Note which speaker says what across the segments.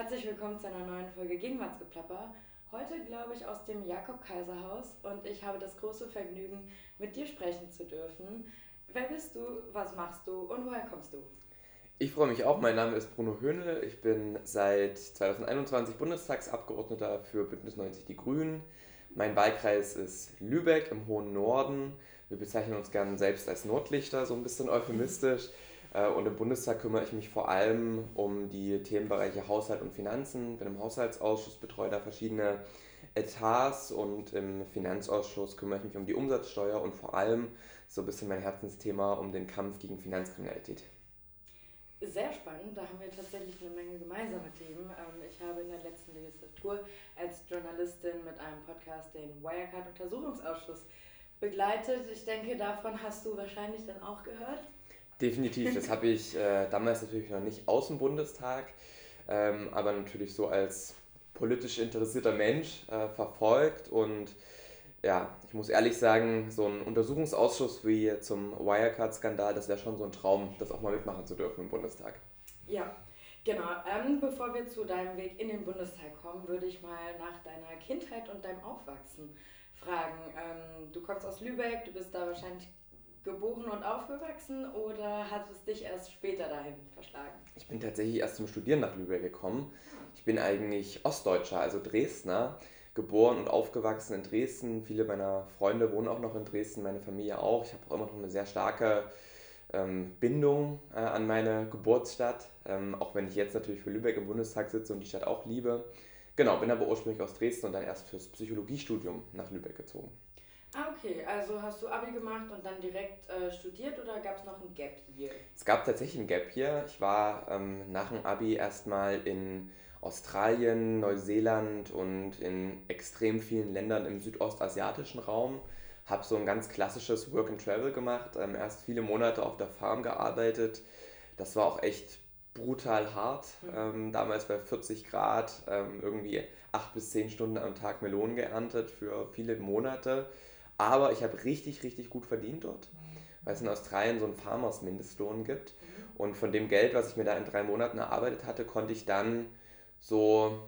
Speaker 1: Herzlich willkommen zu einer neuen Folge Gegenwartsgeplapper. Heute, glaube ich, aus dem Jakob-Kaiser-Haus und ich habe das große Vergnügen, mit dir sprechen zu dürfen. Wer bist du, was machst du und woher kommst du?
Speaker 2: Ich freue mich auch. Mein Name ist Bruno Höhnle. Ich bin seit 2021 Bundestagsabgeordneter für Bündnis 90 Die Grünen. Mein Wahlkreis ist Lübeck im hohen Norden. Wir bezeichnen uns gerne selbst als Nordlichter, so ein bisschen euphemistisch. Äh, und im Bundestag kümmere ich mich vor allem um die Themenbereiche Haushalt und Finanzen. Bin im Haushaltsausschuss, betreue da verschiedene Etats und im Finanzausschuss kümmere ich mich um die Umsatzsteuer und vor allem so ein bisschen mein Herzensthema um den Kampf gegen Finanzkriminalität.
Speaker 1: Sehr spannend, da haben wir tatsächlich eine Menge gemeinsame Themen. Ähm, ich habe in der letzten Legislatur als Journalistin mit einem Podcast den Wirecard-Untersuchungsausschuss begleitet. Ich denke, davon hast du wahrscheinlich dann auch gehört.
Speaker 2: Definitiv, das habe ich äh, damals natürlich noch nicht aus dem Bundestag, ähm, aber natürlich so als politisch interessierter Mensch äh, verfolgt und ja, ich muss ehrlich sagen, so ein Untersuchungsausschuss wie zum Wirecard-Skandal, das wäre schon so ein Traum, das auch mal mitmachen zu dürfen im Bundestag.
Speaker 1: Ja, genau. Ähm, bevor wir zu deinem Weg in den Bundestag kommen, würde ich mal nach deiner Kindheit und deinem Aufwachsen fragen. Ähm, du kommst aus Lübeck, du bist da wahrscheinlich geboren und aufgewachsen oder hat es dich erst später dahin verschlagen?
Speaker 2: Ich bin tatsächlich erst zum Studieren nach Lübeck gekommen. Ich bin eigentlich Ostdeutscher, also Dresdner, geboren und aufgewachsen in Dresden. Viele meiner Freunde wohnen auch noch in Dresden, meine Familie auch. Ich habe auch immer noch eine sehr starke ähm, Bindung äh, an meine Geburtsstadt, ähm, auch wenn ich jetzt natürlich für Lübeck im Bundestag sitze und die Stadt auch liebe. Genau, bin aber ursprünglich aus Dresden und dann erst fürs Psychologiestudium nach Lübeck gezogen.
Speaker 1: Ah, okay. Also hast du Abi gemacht und dann direkt äh, studiert oder gab es noch ein Gap Year?
Speaker 2: Es gab tatsächlich ein Gap Year. Ich war ähm, nach dem Abi erstmal in Australien, Neuseeland und in extrem vielen Ländern im südostasiatischen Raum. Habe so ein ganz klassisches Work and Travel gemacht. Ähm, erst viele Monate auf der Farm gearbeitet. Das war auch echt brutal hart. Mhm. Ähm, damals bei 40 Grad, ähm, irgendwie acht bis zehn Stunden am Tag Melonen geerntet für viele Monate. Aber ich habe richtig, richtig gut verdient dort, weil es in Australien so einen Farmers-Mindestlohn gibt. Und von dem Geld, was ich mir da in drei Monaten erarbeitet hatte, konnte ich dann so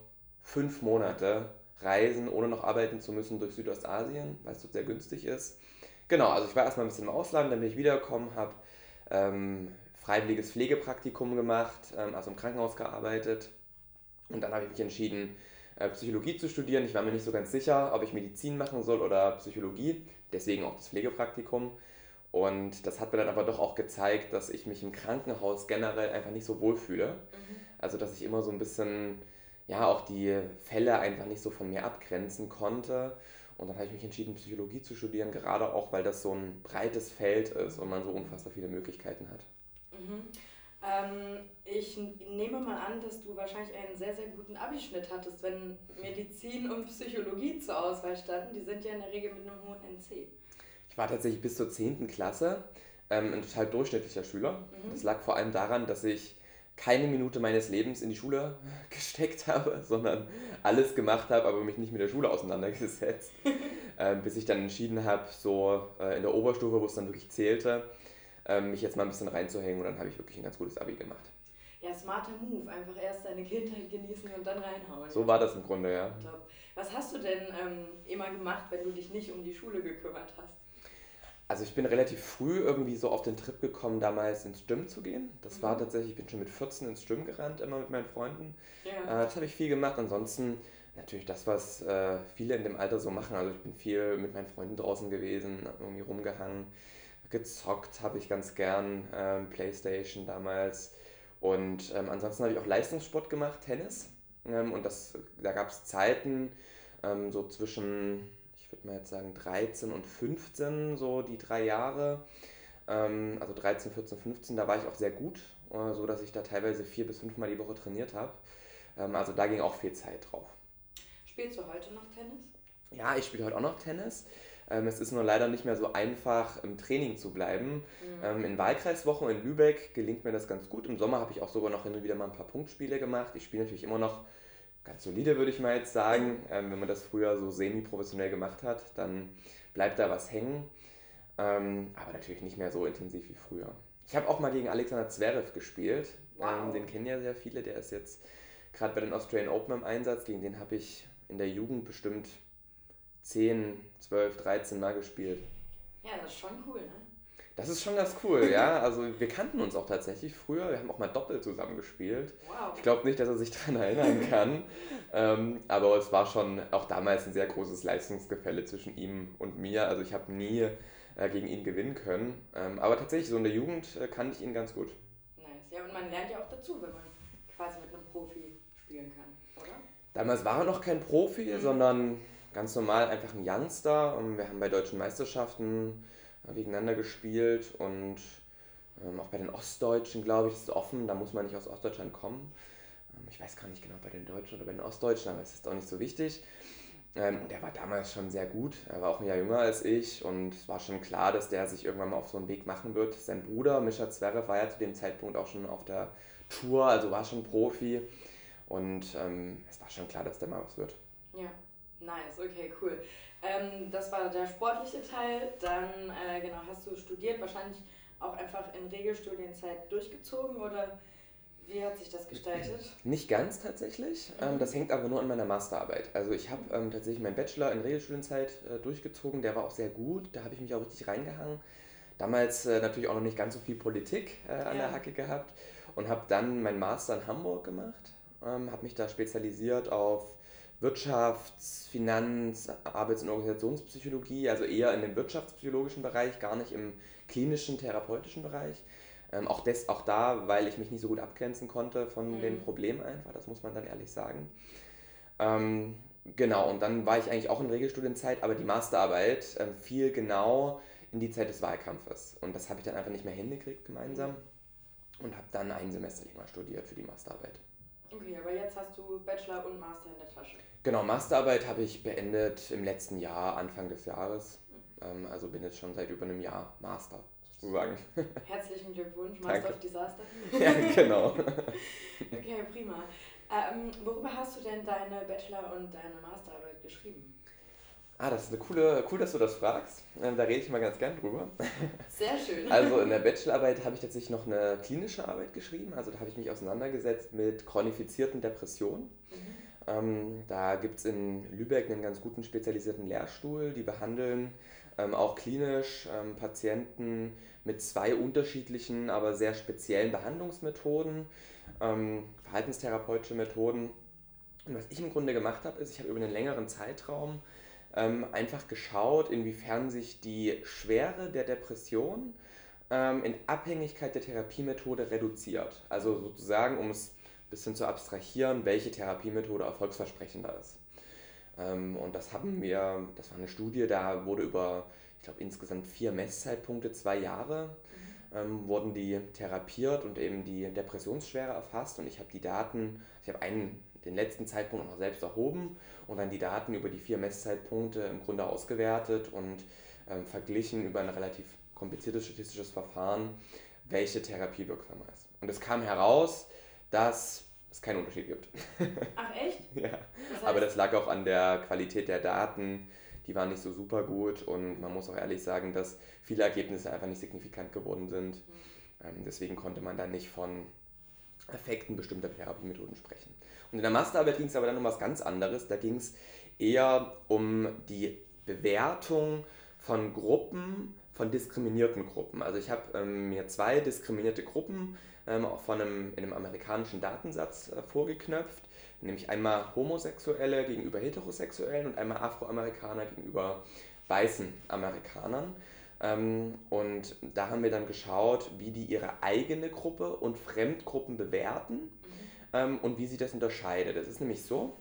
Speaker 2: fünf Monate reisen, ohne noch arbeiten zu müssen durch Südostasien, weil es dort sehr günstig ist. Genau, also ich war erstmal ein bisschen im Ausland, dann bin ich wiedergekommen, habe ähm, freiwilliges Pflegepraktikum gemacht, ähm, also im Krankenhaus gearbeitet. Und dann habe ich mich entschieden, Psychologie zu studieren. Ich war mir nicht so ganz sicher, ob ich Medizin machen soll oder Psychologie, deswegen auch das Pflegepraktikum. Und das hat mir dann aber doch auch gezeigt, dass ich mich im Krankenhaus generell einfach nicht so wohl fühle. Mhm. Also dass ich immer so ein bisschen, ja, auch die Fälle einfach nicht so von mir abgrenzen konnte. Und dann habe ich mich entschieden, Psychologie zu studieren, gerade auch, weil das so ein breites Feld ist und man so unfassbar viele Möglichkeiten hat.
Speaker 1: Mhm. Ähm, ich nehme mal an, dass du wahrscheinlich einen sehr, sehr guten Abischnitt hattest, wenn Medizin und Psychologie zur Auswahl standen. Die sind ja in der Regel mit einem hohen NC.
Speaker 2: Ich war tatsächlich bis zur 10. Klasse ähm, ein total durchschnittlicher Schüler. Mhm. Das lag vor allem daran, dass ich keine Minute meines Lebens in die Schule gesteckt habe, sondern alles gemacht habe, aber mich nicht mit der Schule auseinandergesetzt. ähm, bis ich dann entschieden habe, so äh, in der Oberstufe, wo es dann wirklich zählte, ähm, mich jetzt mal ein bisschen reinzuhängen und dann habe ich wirklich ein ganz gutes Abi gemacht.
Speaker 1: Ja, smarter Move. Einfach erst deine Kindheit genießen und dann reinhauen.
Speaker 2: So war das im Grunde, ja.
Speaker 1: Top. Was hast du denn ähm, immer gemacht, wenn du dich nicht um die Schule gekümmert hast?
Speaker 2: Also ich bin relativ früh irgendwie so auf den Trip gekommen, damals ins Gym zu gehen. Das mhm. war tatsächlich, ich bin schon mit 14 ins Gym gerannt, immer mit meinen Freunden. Ja. Äh, das habe ich viel gemacht. Ansonsten natürlich das, was äh, viele in dem Alter so machen. Also ich bin viel mit meinen Freunden draußen gewesen, irgendwie rumgehangen gezockt habe ich ganz gern, ähm, Playstation damals. Und ähm, ansonsten habe ich auch Leistungssport gemacht, Tennis. Ähm, und das, da gab es Zeiten, ähm, so zwischen, ich würde mal jetzt sagen, 13 und 15, so die drei Jahre. Ähm, also 13, 14, 15, da war ich auch sehr gut, äh, so dass ich da teilweise vier bis fünfmal die Woche trainiert habe. Ähm, also da ging auch viel Zeit drauf.
Speaker 1: Spielst du heute noch Tennis?
Speaker 2: Ja, ich spiele heute auch noch Tennis. Ähm, es ist nur leider nicht mehr so einfach, im Training zu bleiben. Mhm. Ähm, in Wahlkreiswochen in Lübeck gelingt mir das ganz gut. Im Sommer habe ich auch sogar noch hin und wieder mal ein paar Punktspiele gemacht. Ich spiele natürlich immer noch ganz solide, würde ich mal jetzt sagen. Ähm, wenn man das früher so semi-professionell gemacht hat, dann bleibt da was hängen. Aber natürlich nicht mehr so intensiv wie früher. Ich habe auch mal gegen Alexander Zverev gespielt.
Speaker 1: Wow.
Speaker 2: Den kennen ja sehr viele. Der ist jetzt gerade bei den Australian Open im Einsatz. Gegen den habe ich in der Jugend bestimmt 10, 12, 13 Mal gespielt.
Speaker 1: Ja, das ist schon cool, ne?
Speaker 2: Das ist schon ganz cool, ja. Also wir kannten uns auch tatsächlich früher. Wir haben auch mal doppelt zusammen gespielt.
Speaker 1: Wow.
Speaker 2: Ich glaube nicht, dass er sich daran erinnern kann. ähm, aber es war schon auch damals ein sehr großes Leistungsgefälle zwischen ihm und mir. Also ich habe nie äh, gegen ihn gewinnen können. Ähm, aber tatsächlich, so in der Jugend äh, kannte ich ihn ganz gut.
Speaker 1: Nice. Ja, und man lernt ja auch dazu, wenn man quasi mit einem Profi spielen kann, oder?
Speaker 2: Damals war er noch kein Profi, mhm. sondern ganz normal einfach ein Youngster. Und wir haben bei deutschen Meisterschaften äh, gegeneinander gespielt und ähm, auch bei den Ostdeutschen, glaube ich, ist es offen, da muss man nicht aus Ostdeutschland kommen. Ähm, ich weiß gar nicht genau bei den Deutschen oder bei den Ostdeutschen, aber es ist auch nicht so wichtig. Ähm, der war damals schon sehr gut. Er war auch ein Jahr jünger als ich und es war schon klar, dass der sich irgendwann mal auf so einen Weg machen wird. Sein Bruder, Mischa Zverev, war ja zu dem Zeitpunkt auch schon auf der Tour, also war schon Profi. Und ähm, es war schon klar, dass der mal was wird.
Speaker 1: Ja, nice, okay, cool. Ähm, das war der sportliche Teil. Dann, äh, genau, hast du studiert, wahrscheinlich auch einfach in Regelstudienzeit durchgezogen oder wie hat sich das gestaltet?
Speaker 2: Nicht ganz tatsächlich. Ähm, das hängt aber nur an meiner Masterarbeit. Also ich habe ähm, tatsächlich meinen Bachelor in Regelstudienzeit äh, durchgezogen. Der war auch sehr gut. Da habe ich mich auch richtig reingehangen. Damals äh, natürlich auch noch nicht ganz so viel Politik äh, an ja. der Hacke gehabt und habe dann meinen Master in Hamburg gemacht. Ähm, habe mich da spezialisiert auf Wirtschafts-, Finanz-, Arbeits- und Organisationspsychologie, also eher in dem wirtschaftspsychologischen Bereich, gar nicht im klinischen, therapeutischen Bereich. Ähm, auch, des, auch da, weil ich mich nicht so gut abgrenzen konnte von mhm. den Problemen einfach, das muss man dann ehrlich sagen. Ähm, genau, und dann war ich eigentlich auch in Regelstudienzeit, aber die Masterarbeit ähm, fiel genau in die Zeit des Wahlkampfes. Und das habe ich dann einfach nicht mehr hingekriegt gemeinsam und habe dann ein Semester länger studiert für die Masterarbeit.
Speaker 1: Okay, aber jetzt hast du Bachelor und Master in der Tasche.
Speaker 2: Genau, Masterarbeit habe ich beendet im letzten Jahr, Anfang des Jahres. Mhm. also bin jetzt schon seit über einem Jahr Master sozusagen.
Speaker 1: Herzlichen Glückwunsch, Master Danke. of Disaster.
Speaker 2: ja, genau.
Speaker 1: okay, prima. Ähm, worüber hast du denn deine Bachelor- und deine Masterarbeit geschrieben?
Speaker 2: Ah, das ist eine coole, cool, dass du das fragst. Ähm, da rede ich mal ganz gern drüber.
Speaker 1: Sehr schön.
Speaker 2: Also in der Bachelorarbeit habe ich tatsächlich noch eine klinische Arbeit geschrieben. Also da habe ich mich auseinandergesetzt mit chronifizierten Depressionen. Mhm. Ähm, da gibt es in Lübeck einen ganz guten spezialisierten Lehrstuhl. Die behandeln ähm, auch klinisch ähm, Patienten mit zwei unterschiedlichen, aber sehr speziellen Behandlungsmethoden, ähm, verhaltenstherapeutische Methoden. Und was ich im Grunde gemacht habe, ist, ich habe über einen längeren Zeitraum ähm, einfach geschaut, inwiefern sich die Schwere der Depression ähm, in Abhängigkeit der Therapiemethode reduziert. Also sozusagen, um es ein bisschen zu abstrahieren, welche Therapiemethode erfolgsversprechender ist. Ähm, und das haben wir, das war eine Studie, da wurde über, ich glaube, insgesamt vier Messzeitpunkte, zwei Jahre, ähm, wurden die therapiert und eben die Depressionsschwere erfasst. Und ich habe die Daten, ich habe einen den letzten Zeitpunkt noch selbst erhoben und dann die Daten über die vier Messzeitpunkte im Grunde ausgewertet und ähm, verglichen über ein relativ kompliziertes statistisches Verfahren, welche Therapie wirksamer ist. Und es kam heraus, dass es keinen Unterschied gibt.
Speaker 1: Ach echt?
Speaker 2: ja. Das heißt, Aber das lag auch an der Qualität der Daten. Die waren nicht so super gut und man muss auch ehrlich sagen, dass viele Ergebnisse einfach nicht signifikant geworden sind. Mhm. Ähm, deswegen konnte man da nicht von Effekten bestimmter Therapiemethoden sprechen. Und in der Masterarbeit ging es aber dann um was ganz anderes. Da ging es eher um die Bewertung von Gruppen, von diskriminierten Gruppen. Also ich habe ähm, mir zwei diskriminierte Gruppen ähm, von einem, in einem amerikanischen Datensatz äh, vorgeknöpft, nämlich einmal Homosexuelle gegenüber Heterosexuellen und einmal Afroamerikaner gegenüber weißen Amerikanern. Ähm, und da haben wir dann geschaut, wie die ihre eigene Gruppe und Fremdgruppen bewerten mhm. ähm, und wie sich das unterscheidet. Das ist nämlich so,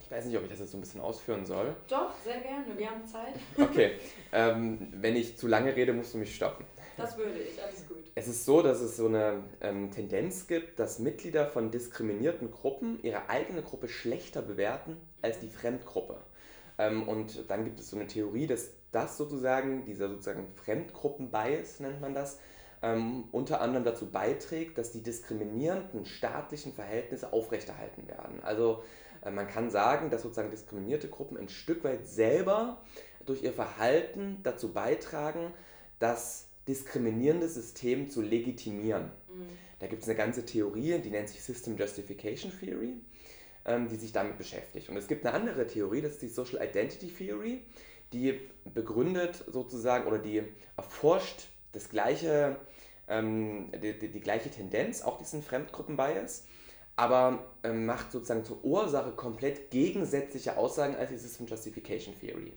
Speaker 2: ich weiß nicht, ob ich das jetzt so ein bisschen ausführen soll.
Speaker 1: Doch, sehr gerne, wir haben Zeit.
Speaker 2: Okay, ähm, wenn ich zu lange rede, musst du mich stoppen.
Speaker 1: Das würde ich, alles gut.
Speaker 2: Es ist so, dass es so eine ähm, Tendenz gibt, dass Mitglieder von diskriminierten Gruppen ihre eigene Gruppe schlechter bewerten als die Fremdgruppe. Ähm, und dann gibt es so eine Theorie, dass das sozusagen, dieser sozusagen Fremdgruppen-Bias nennt man das, ähm, unter anderem dazu beiträgt, dass die diskriminierenden staatlichen Verhältnisse aufrechterhalten werden. Also äh, man kann sagen, dass sozusagen diskriminierte Gruppen ein Stück weit selber durch ihr Verhalten dazu beitragen, das diskriminierende System zu legitimieren. Mhm. Da gibt es eine ganze Theorie, die nennt sich System Justification Theory. ähm, die sich damit beschäftigt. Und es gibt eine andere Theorie, das ist die Social Identity Theory, die begründet sozusagen oder die erforscht das gleiche, ähm, die, die, die, gleiche Tendenz, auch diesen Fremdgruppenbias, aber ähm, macht sozusagen zur Ursache komplett gegensätzliche Aussagen als die System Justification Theory.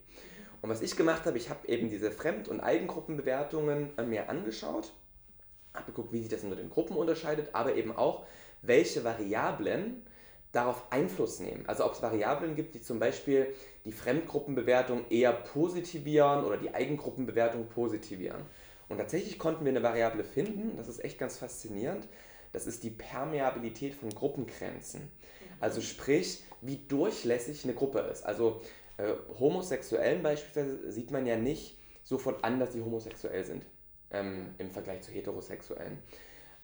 Speaker 2: Und was ich gemacht habe, ich habe eben diese Fremd- und Eigengruppenbewertungen mir angeschaut, habe geguckt, wie sich das unter den Gruppen unterscheidet, aber eben auch, welche Variablen darauf Einfluss nehmen. Also ob es Variablen gibt, die zum Beispiel die Fremdgruppenbewertung eher positivieren oder die Eigengruppenbewertung positivieren. Und tatsächlich konnten wir eine Variable finden, das ist echt ganz faszinierend, das ist die Permeabilität von Gruppengrenzen. Also sprich, wie durchlässig eine Gruppe ist. Also äh, Homosexuellen beispielsweise sieht man ja nicht sofort an, dass sie homosexuell sind ähm, im Vergleich zu Heterosexuellen.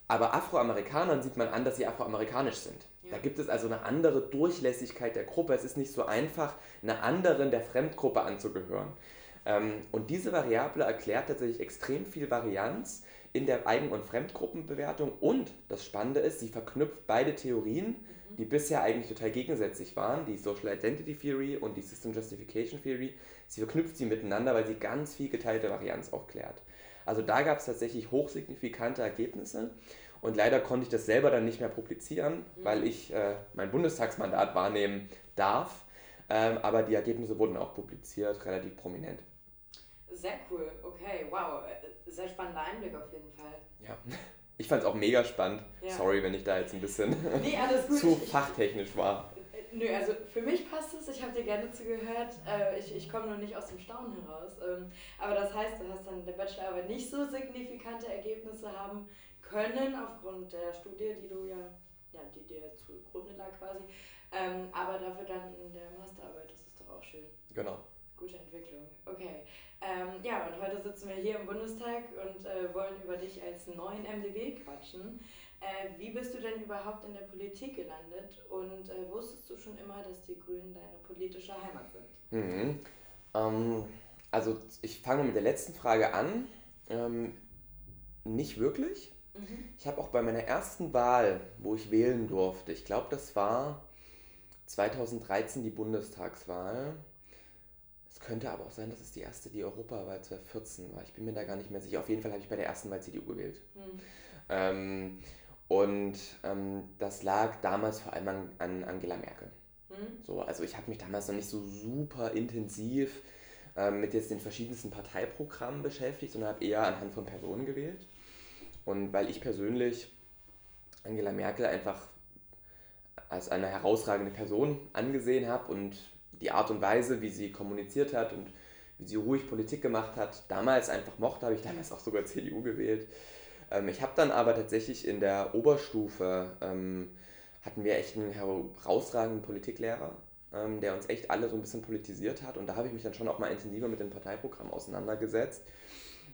Speaker 2: Aber Afroamerikanern sieht man an, dass sie afroamerikanisch sind. Da gibt es also eine andere Durchlässigkeit der Gruppe. Es ist nicht so einfach, einer anderen der Fremdgruppe anzugehören. Ähm, und diese Variable erklärt tatsächlich extrem viel Varianz in der Eigen- und Fremdgruppenbewertung. Und das Spannende ist, sie verknüpft beide Theorien, mhm. die bisher eigentlich total gegensätzlich waren, die Social Identity Theory und die System Justification Theory. Sie verknüpft sie miteinander, weil sie ganz viel geteilte Varianz aufklärt. Also da gab es tatsächlich hochsignifikante Ergebnisse. Und leider konnte ich das selber dann nicht mehr publizieren, mhm. weil ich äh, mein Bundestagsmandat wahrnehmen darf. Ähm, aber die Ergebnisse wurden auch publiziert, relativ prominent.
Speaker 1: Sehr cool, okay, wow. Sehr spannender Einblick auf jeden Fall.
Speaker 2: Ja, ich fand es auch mega spannend. Ja. Sorry, wenn ich da jetzt ein bisschen nee, zu fachtechnisch war.
Speaker 1: Nö, also für mich passt es, ich habe dir gerne zugehört. Äh, ich ich komme nur nicht aus dem Staunen heraus. Ähm, aber das heißt, du hast dann in der Bachelorarbeit nicht so signifikante Ergebnisse haben können, aufgrund der Studie, die du ja, ja die dir zugrunde lag quasi. Ähm, aber dafür dann in der Masterarbeit, das ist doch auch schön.
Speaker 2: Genau.
Speaker 1: Gute Entwicklung. Okay. Ähm, ja, und heute sitzen wir hier im Bundestag und äh, wollen über dich als neuen MDB quatschen. Äh, wie bist du denn überhaupt in der Politik gelandet und äh, wusstest du schon immer, dass die Grünen deine politische Heimat sind?
Speaker 2: Mhm. Ähm, also ich fange mit der letzten Frage an. Ähm, nicht wirklich. Mhm. Ich habe auch bei meiner ersten Wahl, wo ich wählen durfte, ich glaube, das war 2013 die Bundestagswahl. Es könnte aber auch sein, dass es die erste, die Europawahl 2014 war. Ich bin mir da gar nicht mehr sicher. Auf jeden Fall habe ich bei der ersten Wahl CDU gewählt. Mhm. Ähm, und ähm, das lag damals vor allem an, an Angela Merkel. Mhm. So, also ich habe mich damals noch nicht so super intensiv ähm, mit jetzt den verschiedensten Parteiprogrammen beschäftigt, sondern habe eher anhand von Personen gewählt. Und weil ich persönlich Angela Merkel einfach als eine herausragende Person angesehen habe und die Art und Weise, wie sie kommuniziert hat und wie sie ruhig Politik gemacht hat, damals einfach mochte, habe ich damals auch sogar CDU gewählt. Ähm, ich habe dann aber tatsächlich in der Oberstufe, ähm, hatten wir echt einen herausragenden Politiklehrer, ähm, der uns echt alle so ein bisschen politisiert hat. Und da habe ich mich dann schon auch mal intensiver mit dem Parteiprogramm auseinandergesetzt.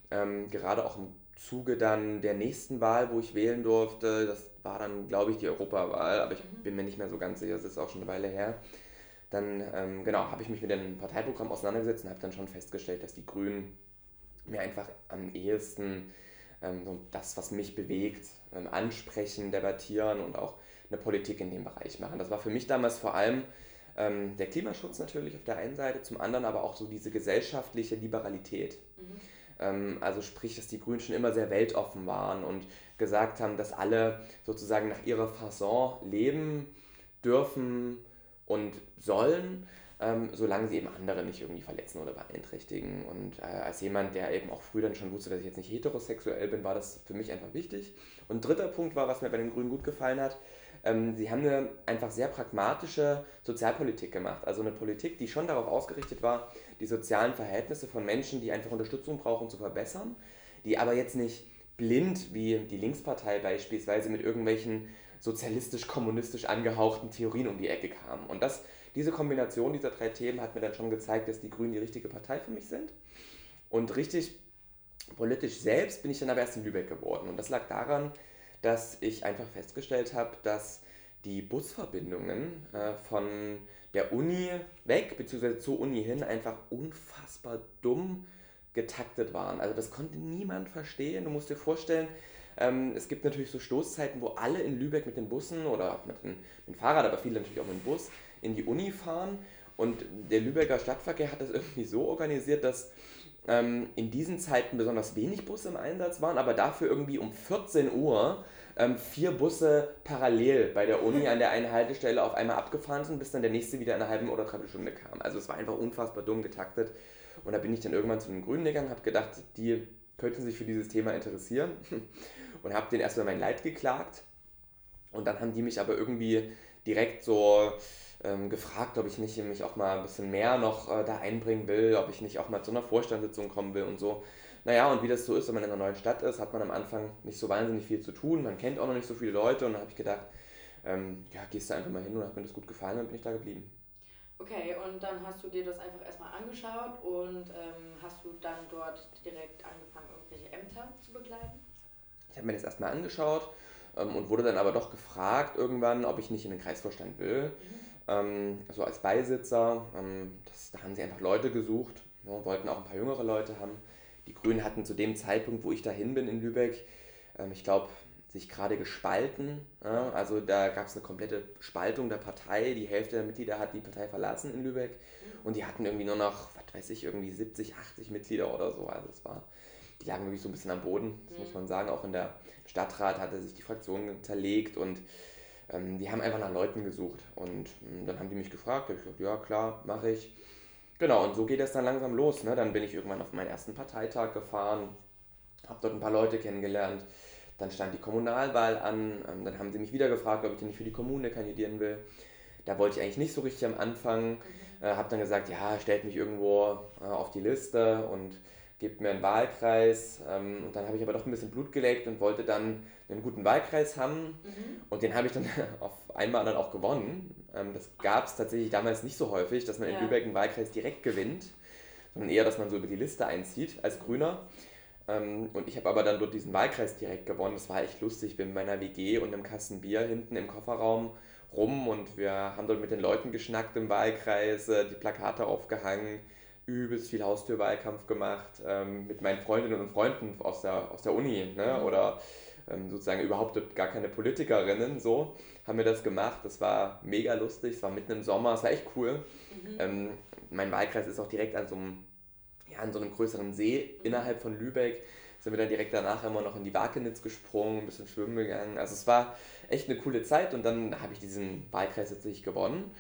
Speaker 2: Gerade auch im Zuge dann der nächsten Wahl, wo ich wählen durfte, das war dann, glaube ich, die Europawahl, aber ich mhm. bin mir nicht mehr so ganz sicher, das ist auch schon eine Weile her. Dann, ähm, genau, habe ich mich mit dem Parteiprogramm auseinandergesetzt und habe dann schon festgestellt, dass die Grünen mir einfach am ehesten ähm, so das, was mich bewegt, ähm, ansprechen, debattieren und auch eine Politik in dem Bereich machen. Das war für mich damals vor allem ähm, der Klimaschutz natürlich auf der einen Seite, zum anderen aber auch so diese gesellschaftliche Liberalität. Mhm. Ähm, also sprich, dass die Grünen schon immer sehr weltoffen waren und gesagt haben, dass alle sozusagen nach ihrer Fasson leben dürfen und sollen ähm, solange sie eben andere nicht irgendwie verletzen oder beeinträchtigen. Und äh, als jemand, der eben auch früh dann schon wusste, dass ich jetzt nicht heterosexuell bin, war das für mich einfach wichtig. Und dritter Punkt war, was mir bei den Grünen gut gefallen hat, ähm, sie haben eine einfach sehr pragmatische Sozialpolitik gemacht. Also eine Politik, die schon darauf ausgerichtet war, die sozialen Verhältnisse von Menschen, die einfach Unterstützung brauchen, zu verbessern, die aber jetzt nicht blind wie die Linkspartei beispielsweise mit irgendwelchen sozialistisch-kommunistisch angehauchten Theorien um die Ecke kamen. Und das diese Kombination dieser drei Themen hat mir dann schon gezeigt, dass die Grünen die richtige Partei für mich sind. Und richtig politisch selbst bin ich dann aber erst in Lübeck geworden. Und das lag daran, dass ich einfach festgestellt habe, dass die Busverbindungen äh, von der Uni weg bzw. zur Uni hin einfach unfassbar dumm getaktet waren. Also das konnte niemand verstehen. Du musst dir vorstellen, Ähm, es gibt natürlich so Stoßzeiten, wo alle in Lübeck mit den Bussen oder auch mit dem, mit dem Fahrrad, aber viele natürlich auch mit dem Bus in die Uni fahren. Und der Lübecker Stadtverkehr hat das irgendwie so organisiert, dass ähm, in diesen Zeiten besonders wenig Busse im Einsatz waren, aber dafür irgendwie um 14 Uhr ähm, vier Busse parallel bei der Uni an der einen Haltestelle auf einmal abgefahren sind, bis dann der nächste wieder in einer halben oder dreiviertel Stunde kam. Also es war einfach unfassbar dumm getaktet. Und da bin ich dann irgendwann zu den Grünen gegangen, habe gedacht, die könnten sich für dieses Thema interessieren und habe denen erstmal mein Leid geklagt. Und dann haben die mich aber irgendwie direkt so ähm, gefragt, ob ich nicht mich auch mal ein bisschen mehr noch äh, da einbringen will, ob ich nicht auch mal zu einer Vorstandssitzung kommen will und so. Naja, und wie das so ist, wenn man in einer neuen Stadt ist, hat man am Anfang nicht so wahnsinnig viel zu tun, man kennt auch noch nicht so viele Leute und dann habe ich gedacht, ähm, ja, gehst du einfach mal hin und hat mir das gut gefallen und bin ich da geblieben.
Speaker 1: Okay, und dann hast du dir das einfach erstmal angeschaut und ähm, hast du dann dort direkt angefangen, irgendwelche Ämter zu begleiten?
Speaker 2: Ich habe mir das erstmal angeschaut ähm, und wurde dann aber doch gefragt irgendwann, ob ich nicht in den Kreisvorstand will. Mhm ähm, so als Beisitzer. Ähm, das, da haben sie einfach Leute gesucht, ja, wollten auch ein paar jüngere Leute haben. Die Grünen hatten zu dem Zeitpunkt, wo ich dahin bin in Lübeck, ähm, ich glaube, sich gerade gespalten. Also da gab es eine komplette Spaltung der Partei. Die Hälfte der Mitglieder hat die Partei verlassen in Lübeck und die hatten irgendwie nur noch, was weiß ich, irgendwie 70, 80 Mitglieder oder so. Also es war, die lagen wirklich so ein bisschen am Boden, das mhm. muss man sagen. Auch in der Stadtrat hatte sich die Fraktion zerlegt und ähm, die haben einfach nach Leuten gesucht. Und ähm, dann haben die mich gefragt, da habe ich gesagt, ja klar, mache ich. Genau, und so geht es dann langsam los. Ne? Dann bin ich irgendwann auf meinen ersten Parteitag gefahren, habe dort ein paar Leute kennengelernt. Dann stand die Kommunalwahl an. Ähm, dann haben sie mich wieder gefragt, ob ich denn nicht für die Kommune kandidieren will. Da wollte ich eigentlich nicht so richtig am Anfang. Mhm. Äh, habe dann gesagt, ja, stellt mich irgendwo äh, auf die Liste und gebt mir einen Wahlkreis. Ähm, und dann habe ich aber doch ein bisschen Blut geleckt und wollte dann einen guten Wahlkreis haben. Mhm. Und den habe ich dann auf einmal dann auch gewonnen. Ähm, das gab es tatsächlich damals nicht so häufig, dass man ja. in Lübeck einen Wahlkreis direkt gewinnt, sondern eher, dass man so über die Liste einzieht als Grüner. Ähm, und ich habe aber dann dort diesen Wahlkreis direkt gewonnen. Das war echt lustig. Ich bin mit meiner WG und einem Kasten Bier hinten im Kofferraum rum und wir haben dort mit den Leuten geschnackt im Wahlkreis, äh, die Plakate aufgehangen übelst viel Haustürwahlkampf gemacht ähm, mit meinen Freundinnen und Freunden aus der, aus der Uni ne? Mhm. oder sozusagen überhaupt gar keine Politikerinnen so haben wir das gemacht. Das war mega lustig, es war mitten im Sommer, es war echt cool. Mhm. Ähm, mein Wahlkreis ist auch direkt an so einem, ja, an so einem größeren See mhm. innerhalb von Lübeck. Sind wir dann direkt danach immer noch in die Wakenitz gesprungen, ein bisschen schwimmen gegangen. Also es war echt eine coole Zeit und dann habe ich diesen Wahlkreis tatsächlich gewonnen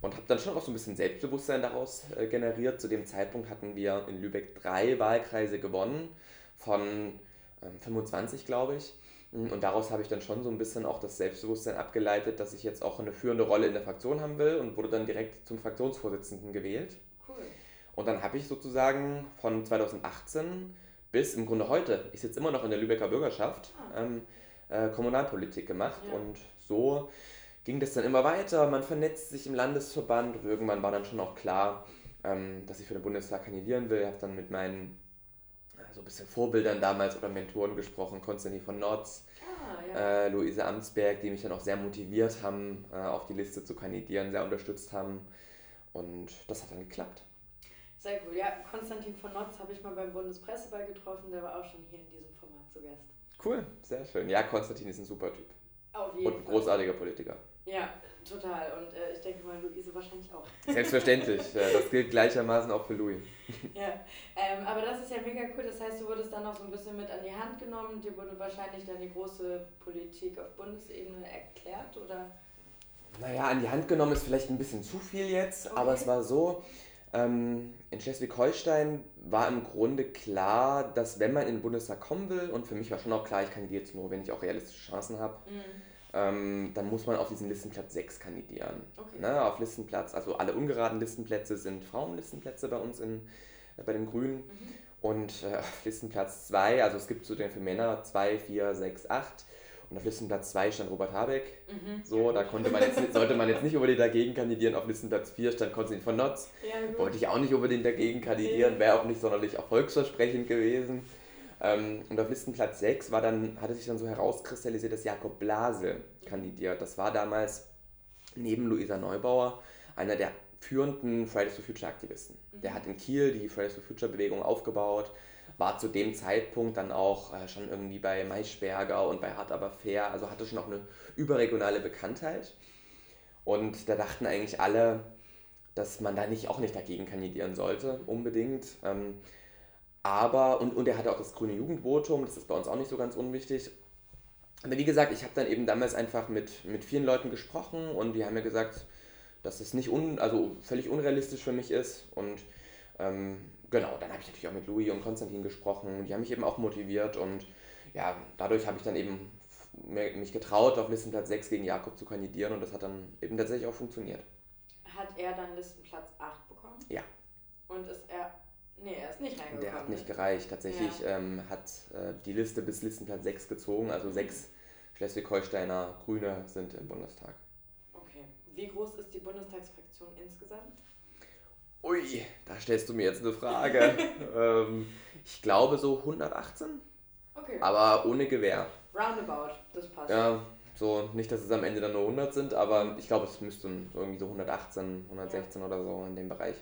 Speaker 2: und habe dann schon auch so ein bisschen Selbstbewusstsein daraus äh, generiert. Zu dem Zeitpunkt hatten wir in Lübeck drei Wahlkreise gewonnen von ähm, 25, glaube ich. Und daraus habe ich dann schon so ein bisschen auch das Selbstbewusstsein abgeleitet, dass ich jetzt auch eine führende Rolle in der Fraktion haben will und wurde dann direkt zum Fraktionsvorsitzenden gewählt. Cool. Und dann habe ich sozusagen von 2018 bis im Grunde heute, ich sitze immer noch in der Lübecker Bürgerschaft, ah. ähm, äh, Kommunalpolitik gemacht ja. und so ging das dann immer weiter. Man vernetzt sich im Landesverband und irgendwann war dann schon auch klar, ähm, dass ich für den Bundestag kandidieren will. Ich habe dann mit meinen so ein bisschen Vorbildern damals oder Mentoren gesprochen, Konstantin von Notz, ah, ja. äh, Luise Amtsberg, die mich dann auch sehr motiviert haben, äh, auf die Liste zu kandidieren, sehr unterstützt haben. Und das hat dann geklappt.
Speaker 1: Sehr cool. Ja, Konstantin von Notz habe ich mal beim Bundespresseball getroffen, der war auch schon hier in diesem Format zu Gast.
Speaker 2: Cool, sehr schön. Ja, Konstantin ist ein super Typ.
Speaker 1: Auf jeden Und
Speaker 2: ein großartiger Politiker.
Speaker 1: Ja, total. Und äh, ich denke mal, Luise wahrscheinlich auch.
Speaker 2: Selbstverständlich. das gilt gleichermaßen auch für Louis.
Speaker 1: Ja, ähm, aber das ist ja mega cool. Das heißt, du wurdest dann auch so ein bisschen mit an die Hand genommen. Dir wurde wahrscheinlich dann die große Politik auf Bundesebene erklärt, oder?
Speaker 2: Naja, an die Hand genommen ist vielleicht ein bisschen zu viel jetzt, okay. aber es war so, ähm, in Schleswig-Holstein war im Grunde klar, dass wenn man in den Bundestag kommen will, und für mich war schon auch klar, ich kandidiere jetzt nur, wenn ich auch realistische Chancen habe, mhm ähm, dann muss man auf diesen Listenplatz 6 kandidieren. Okay. Ne, auf Listenplatz, also alle ungeraden Listenplätze sind Frauenlistenplätze bei uns in, äh, bei den Grünen. Mhm. Und äh, auf Listenplatz 2, also es gibt zu den für Männer 2, 4, 6, 8. Und auf Listenplatz 2 stand Robert Habeck. Mhm. So, da konnte man jetzt, sollte man jetzt nicht unbedingt dagegen kandidieren. Auf Listenplatz 4 stand Konstantin von Notz. Ja, Wollte ich auch nicht unbedingt dagegen kandidieren, wäre auch nicht sonderlich erfolgsversprechend gewesen. Ähm, und auf Listenplatz 6 war dann, hatte sich dann so herauskristallisiert, dass Jakob Blase kandidiert. Das war damals neben Luisa Neubauer einer der führenden Fridays for Future Aktivisten. Mhm. Der hat in Kiel die Fridays for Future Bewegung aufgebaut, war zu dem Zeitpunkt dann auch äh, schon irgendwie bei Maischberger und bei Hart aber fair, also hatte schon auch eine überregionale Bekanntheit. Und da dachten eigentlich alle, dass man da nicht auch nicht dagegen kandidieren sollte, unbedingt. Aber, und, und er hatte auch das grüne Jugendvotum, das ist bei uns auch nicht so ganz unwichtig. Aber wie gesagt, ich habe dann eben damals einfach mit, mit vielen Leuten gesprochen und die haben mir gesagt, dass es nicht un, also völlig unrealistisch für mich ist. Und ähm, genau, dann habe ich natürlich auch mit Louis und Konstantin gesprochen. Die haben mich eben auch motiviert und ja, dadurch habe ich dann eben mich getraut, auf Listenplatz 6 gegen Jakob zu kandidieren und das hat dann eben tatsächlich auch funktioniert.
Speaker 1: Hat er dann Listenplatz 8 bekommen?
Speaker 2: Ja.
Speaker 1: Und ist er. Nee, er ist nicht reingekommen.
Speaker 2: Der hat nicht gereicht. Tatsächlich ja. ähm, hat äh, die Liste bis Listenplatz 6 gezogen, also sechs Schleswig-Holsteiner Grüne sind im Bundestag.
Speaker 1: Okay. Wie groß ist die Bundestagsfraktion insgesamt?
Speaker 2: Ui, da stellst du mir jetzt eine Frage. ähm, ich glaube so 118. Okay. Aber ohne Gewehr.
Speaker 1: Roundabout, das passt.
Speaker 2: Ja, so nicht, dass es am Ende dann nur 100 sind, aber ich glaube, es müssten irgendwie so 118, 116 ja. oder so in dem Bereich.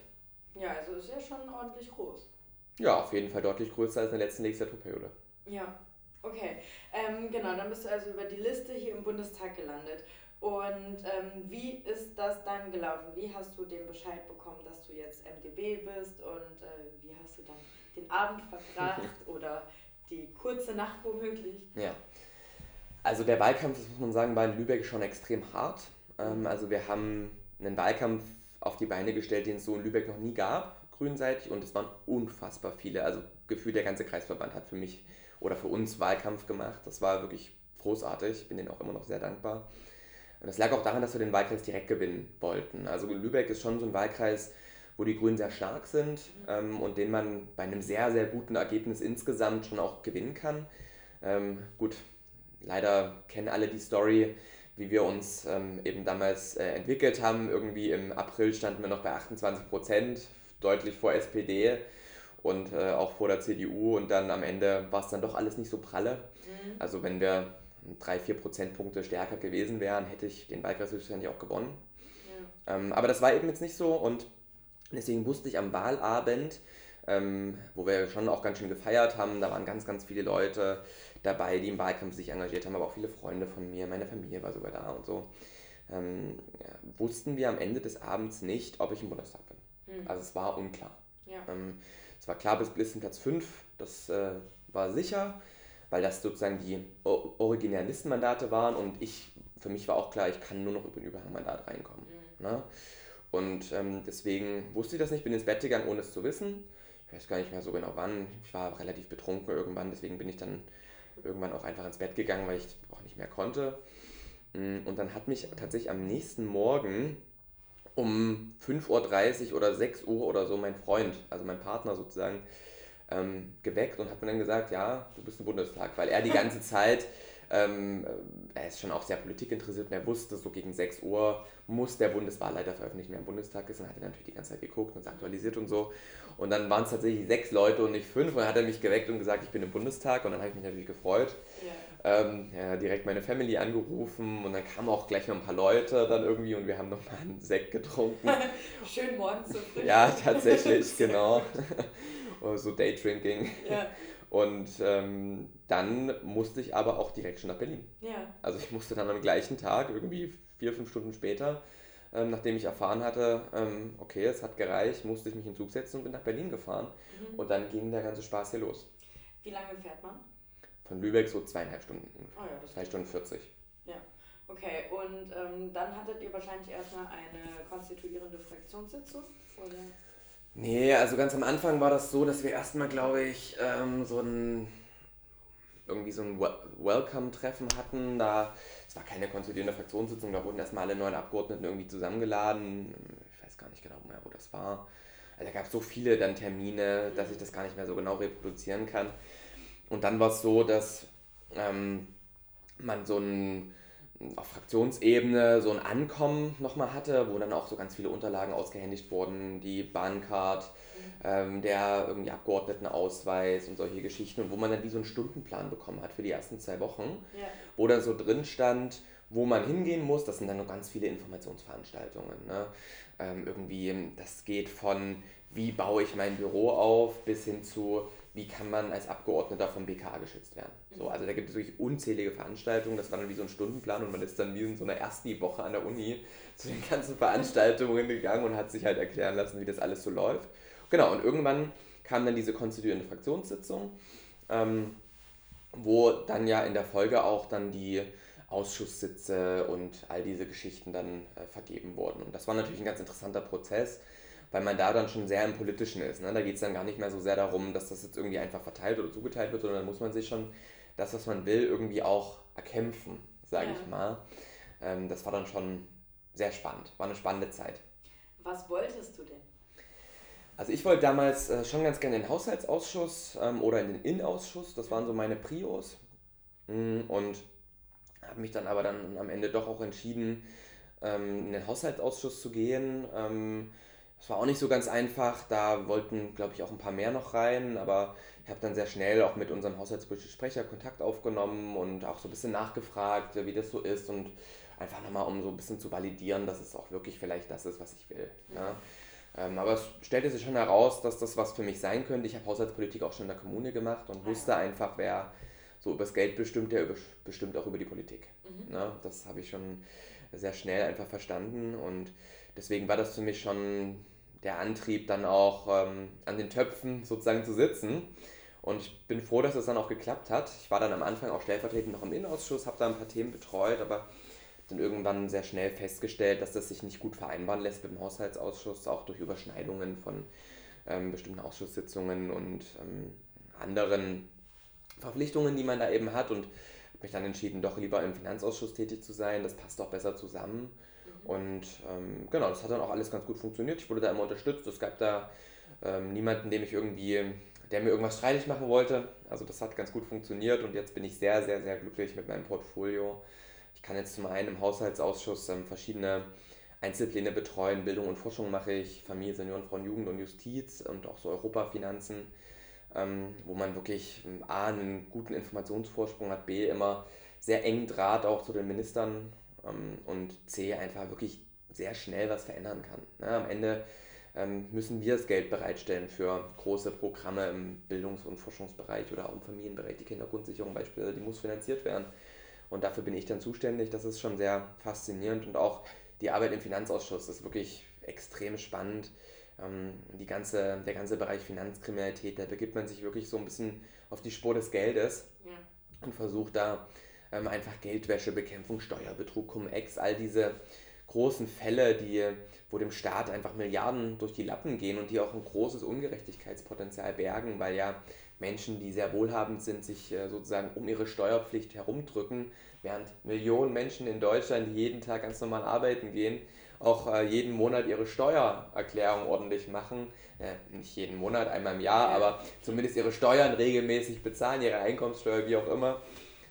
Speaker 1: Ja, also ist ja schon ordentlich groß.
Speaker 2: Ja, auf jeden Fall deutlich größer als in der letzten Legislaturperiode.
Speaker 1: Ja, okay. Ähm, genau, dann bist du also über die Liste hier im Bundestag gelandet. Und ähm, wie ist das dann gelaufen? Wie hast du den Bescheid bekommen, dass du jetzt MDB bist und äh, wie hast du dann den Abend verbracht oder die kurze Nacht womöglich?
Speaker 2: Ja, also der Wahlkampf, das muss man sagen, war in Lübeck schon extrem hart. Ähm, also wir haben einen Wahlkampf auf die Beine gestellt, den es so in Lübeck noch nie gab, grünseitig, und es waren unfassbar viele. Also gefühlt der ganze Kreisverband hat für mich oder für uns Wahlkampf gemacht. Das war wirklich großartig. Ich bin denen auch immer noch sehr dankbar. Und das lag auch daran, dass wir den Wahlkreis direkt gewinnen wollten. Also Lübeck ist schon so ein Wahlkreis, wo die Grünen sehr stark sind ähm, und den man bei einem sehr, sehr guten Ergebnis insgesamt schon auch gewinnen kann. Ähm, gut, leider kennen alle die Story, wie wir uns ähm, eben damals äh, entwickelt haben. Irgendwie im April standen wir noch bei 28 Prozent, deutlich vor SPD und äh, auch vor der CDU. Und dann am Ende war es dann doch alles nicht so pralle. Mhm. Also wenn wir drei, vier Prozentpunkte stärker gewesen wären, hätte ich den Wahlkreis höchstwahrscheinlich auch gewonnen. Ja. Ähm, aber das war eben jetzt nicht so und deswegen wusste ich am Wahlabend, ähm, wo wir schon auch ganz schön gefeiert haben, da waren ganz, ganz viele Leute dabei, die im Wahlkampf sich engagiert haben, aber auch viele Freunde von mir, meine Familie war sogar da und so. Ähm, ja, wussten wir am Ende des Abends nicht, ob ich im Bundestag bin. Mhm. Also es war unklar. Ja. Ähm, es war klar bis Listenplatz 5, das äh, war sicher weil das sozusagen die originären Listenmandate waren und ich, für mich war auch klar, ich kann nur noch über ein Überhangmandat reinkommen. Mhm. Ne? Und ähm, deswegen wusste ich das nicht, bin ins Bett gegangen, ohne es zu wissen. Ich weiß gar nicht mehr so genau wann. Ich war relativ betrunken irgendwann, deswegen bin ich dann irgendwann auch einfach ins Bett gegangen, weil ich auch nicht mehr konnte. Mm, und dann hat mich tatsächlich am nächsten Morgen um 5.30 Uhr oder 6 Uhr oder so mein Freund, also mein Partner sozusagen, ähm, geweckt und hat mir dann gesagt, ja, du bist im Bundestag, weil er die ganze Zeit, ähm, er ist schon auch sehr politikinteressiert und er wusste, so gegen 6 Uhr muss der Bundeswahlleiter veröffentlichen, wer im Bundestag ist und hat er natürlich die ganze Zeit geguckt und es aktualisiert und so. Und dann waren es tatsächlich sechs Leute und nicht fünf und dann hat er mich geweckt und gesagt, ich bin im Bundestag und dann habe ich mich natürlich gefreut. Ja. Ähm, ja, direkt meine Family angerufen und dann kamen auch gleich noch ein paar Leute dann irgendwie und wir haben noch mal einen Sekt getrunken.
Speaker 1: Schön morgens so frisch.
Speaker 2: Ja, tatsächlich, genau. so Daydrinking. Ja. Und ähm, dann musste ich aber auch direkt schon nach Berlin. Ja. Also ich musste dann am gleichen Tag, irgendwie vier, fünf Stunden später, ähm, nachdem ich erfahren hatte, ähm, okay, es hat gereicht, musste ich mich in den Zug setzen und bin nach Berlin gefahren. Mhm. Und dann ging der ganze Spaß hier los.
Speaker 1: Wie lange fährt man?
Speaker 2: Von Lübeck so zweieinhalb Stunden. Oh ja, das Zwei Stunden 40.
Speaker 1: Ja. Okay, und ähm, dann hattet ihr wahrscheinlich erstmal eine konstituierende Fraktionssitzung? Oder?
Speaker 2: Nee, also ganz am Anfang war das so, dass wir erstmal, glaube ich, ähm, so ein irgendwie so ein Welcome-Treffen hatten. Da, es war keine konstituierende Fraktionssitzung, da wurden erstmal alle neuen Abgeordneten irgendwie zusammengeladen. Ich weiß gar nicht genau mehr, wo das war. Also da gab es so viele dann Termine, dass ich das gar nicht mehr so genau reproduzieren kann. Und dann war es so, dass ähm, man so ein auf Fraktionsebene so ein Ankommen nochmal hatte, wo dann auch so ganz viele Unterlagen ausgehändigt wurden, die Bahncard, mhm. ähm, der irgendwie Abgeordnetenausweis und solche Geschichten und wo man dann wie so einen Stundenplan bekommen hat für die ersten zwei Wochen, ja. wo dann so drin stand, wo man hingehen muss, das sind dann noch ganz viele Informationsveranstaltungen. Ne? Ähm, irgendwie, das geht von wie baue ich mein Büro auf, bis hin zu wie kann man als Abgeordneter vom BKA geschützt werden. So, mhm. also da gibt es wirklich unzählige Veranstaltungen, das war dann wie so ein Stundenplan und man ist dann wie in so einer ersten Woche an der Uni zu den ganzen Veranstaltungen gegangen und hat sich halt erklären lassen, wie das alles so läuft. Genau, und irgendwann kam dann diese konstituierende Fraktionssitzung, ähm, wo dann ja in der Folge auch dann die Ausschusssitze und all diese Geschichten dann äh, vergeben wurden. Und das war natürlich ein ganz interessanter Prozess, weil man da dann schon sehr im Politischen ist. Ne? Da geht es dann gar nicht mehr so sehr darum, dass das jetzt irgendwie einfach verteilt oder zugeteilt wird, sondern dann muss man sich schon das, was man will, irgendwie auch erkämpfen, sage ja. ich mal. Ähm, das war dann schon sehr spannend, war eine spannende Zeit.
Speaker 1: Was wolltest du denn?
Speaker 2: Also ich wollte damals äh, schon ganz gerne in den Haushaltsausschuss ähm, oder in den Innenausschuss, das waren so meine Prios. Mm, und habe mich dann aber dann am Ende doch auch entschieden, ähm, in den Haushaltsausschuss zu gehen. Das war auch nicht so ganz einfach. Da wollten, glaube ich, auch ein paar mehr noch rein. Aber ich habe dann sehr schnell auch mit unserem haushaltspolitischen Sprecher Kontakt aufgenommen und auch so ein bisschen nachgefragt, wie das so ist. Und einfach nochmal, um so ein bisschen zu validieren, dass es auch wirklich vielleicht das ist, was ich will. Ähm, aber es stellte sich schon heraus, dass das was für mich sein könnte. Ich habe Haushaltspolitik auch schon in der Kommune gemacht und wusste einfach, wer so übers Geld bestimmt, der bestimmt auch über die Politik. Mhm. Ne? Das habe ich schon sehr schnell einfach verstanden und deswegen war das für mich schon der Antrieb, dann auch ähm, an den Töpfen sozusagen zu sitzen. Und ich bin froh, dass es dann auch geklappt hat. Ich war dann am Anfang auch stellvertretend noch im Innenausschuss, habe da ein paar Themen betreut, aber dann irgendwann sehr schnell festgestellt, dass das sich nicht gut vereinbaren lässt mit dem Haushaltsausschuss, auch durch Überschneidungen von ähm, bestimmten Ausschusssitzungen und ähm, anderen Verpflichtungen, die man da eben hat und habe mich dann entschieden, doch lieber im Finanzausschuss tätig zu sein. Das passt auch besser zusammen. Und ähm, genau, das hat dann auch alles ganz gut funktioniert. Ich wurde da immer unterstützt. Es gab da ähm, niemanden, dem ich irgendwie, der mir irgendwas streitig machen wollte. Also das hat ganz gut funktioniert und jetzt bin ich sehr, sehr, sehr glücklich mit meinem Portfolio. Ich kann jetzt zum einen im Haushaltsausschuss ähm, verschiedene Einzelpläne betreuen. Bildung und Forschung mache ich, Familie, Senioren, Frauen, Jugend und Justiz und auch so Europafinanzen ähm, wo man wirklich ähm, A, einen guten Informationsvorsprung hat, B, immer sehr engen Draht auch zu den Ministern und C, einfach wirklich sehr schnell was verändern kann. Ne? Am Ende ähm, müssen wir das Geld bereitstellen für große Programme im Bildungs- und Forschungsbereich oder auch im Familienbereich. Die Kindergrundsicherung beispielsweise, die muss finanziert werden. Und dafür bin ich dann zuständig. Das ist schon sehr faszinierend. Und auch die Arbeit im Finanzausschuss ist wirklich extrem spannend ähm, die ganze, der ganze Bereich Finanzkriminalität, da begibt man sich wirklich so ein bisschen auf die Spur des Geldes ja. und versucht da ähm, einfach Geldwäschebekämpfung, Steuerbetrug, Cum-Ex, all diese großen Fälle, die, wo dem Staat einfach Milliarden durch die Lappen gehen und die auch ein großes Ungerechtigkeitspotenzial bergen, weil ja Menschen, die sehr wohlhabend sind, sich äh, sozusagen um ihre Steuerpflicht herumdrücken, während Millionen Menschen in Deutschland, die jeden Tag ganz normal arbeiten gehen, auch äh, jeden Monat ihre Steuererklärung ordentlich machen. Äh, nicht jeden Monat, einmal im Jahr, aber zumindest ihre Steuern regelmäßig bezahlen, ihre Einkommenssteuer, wie auch immer.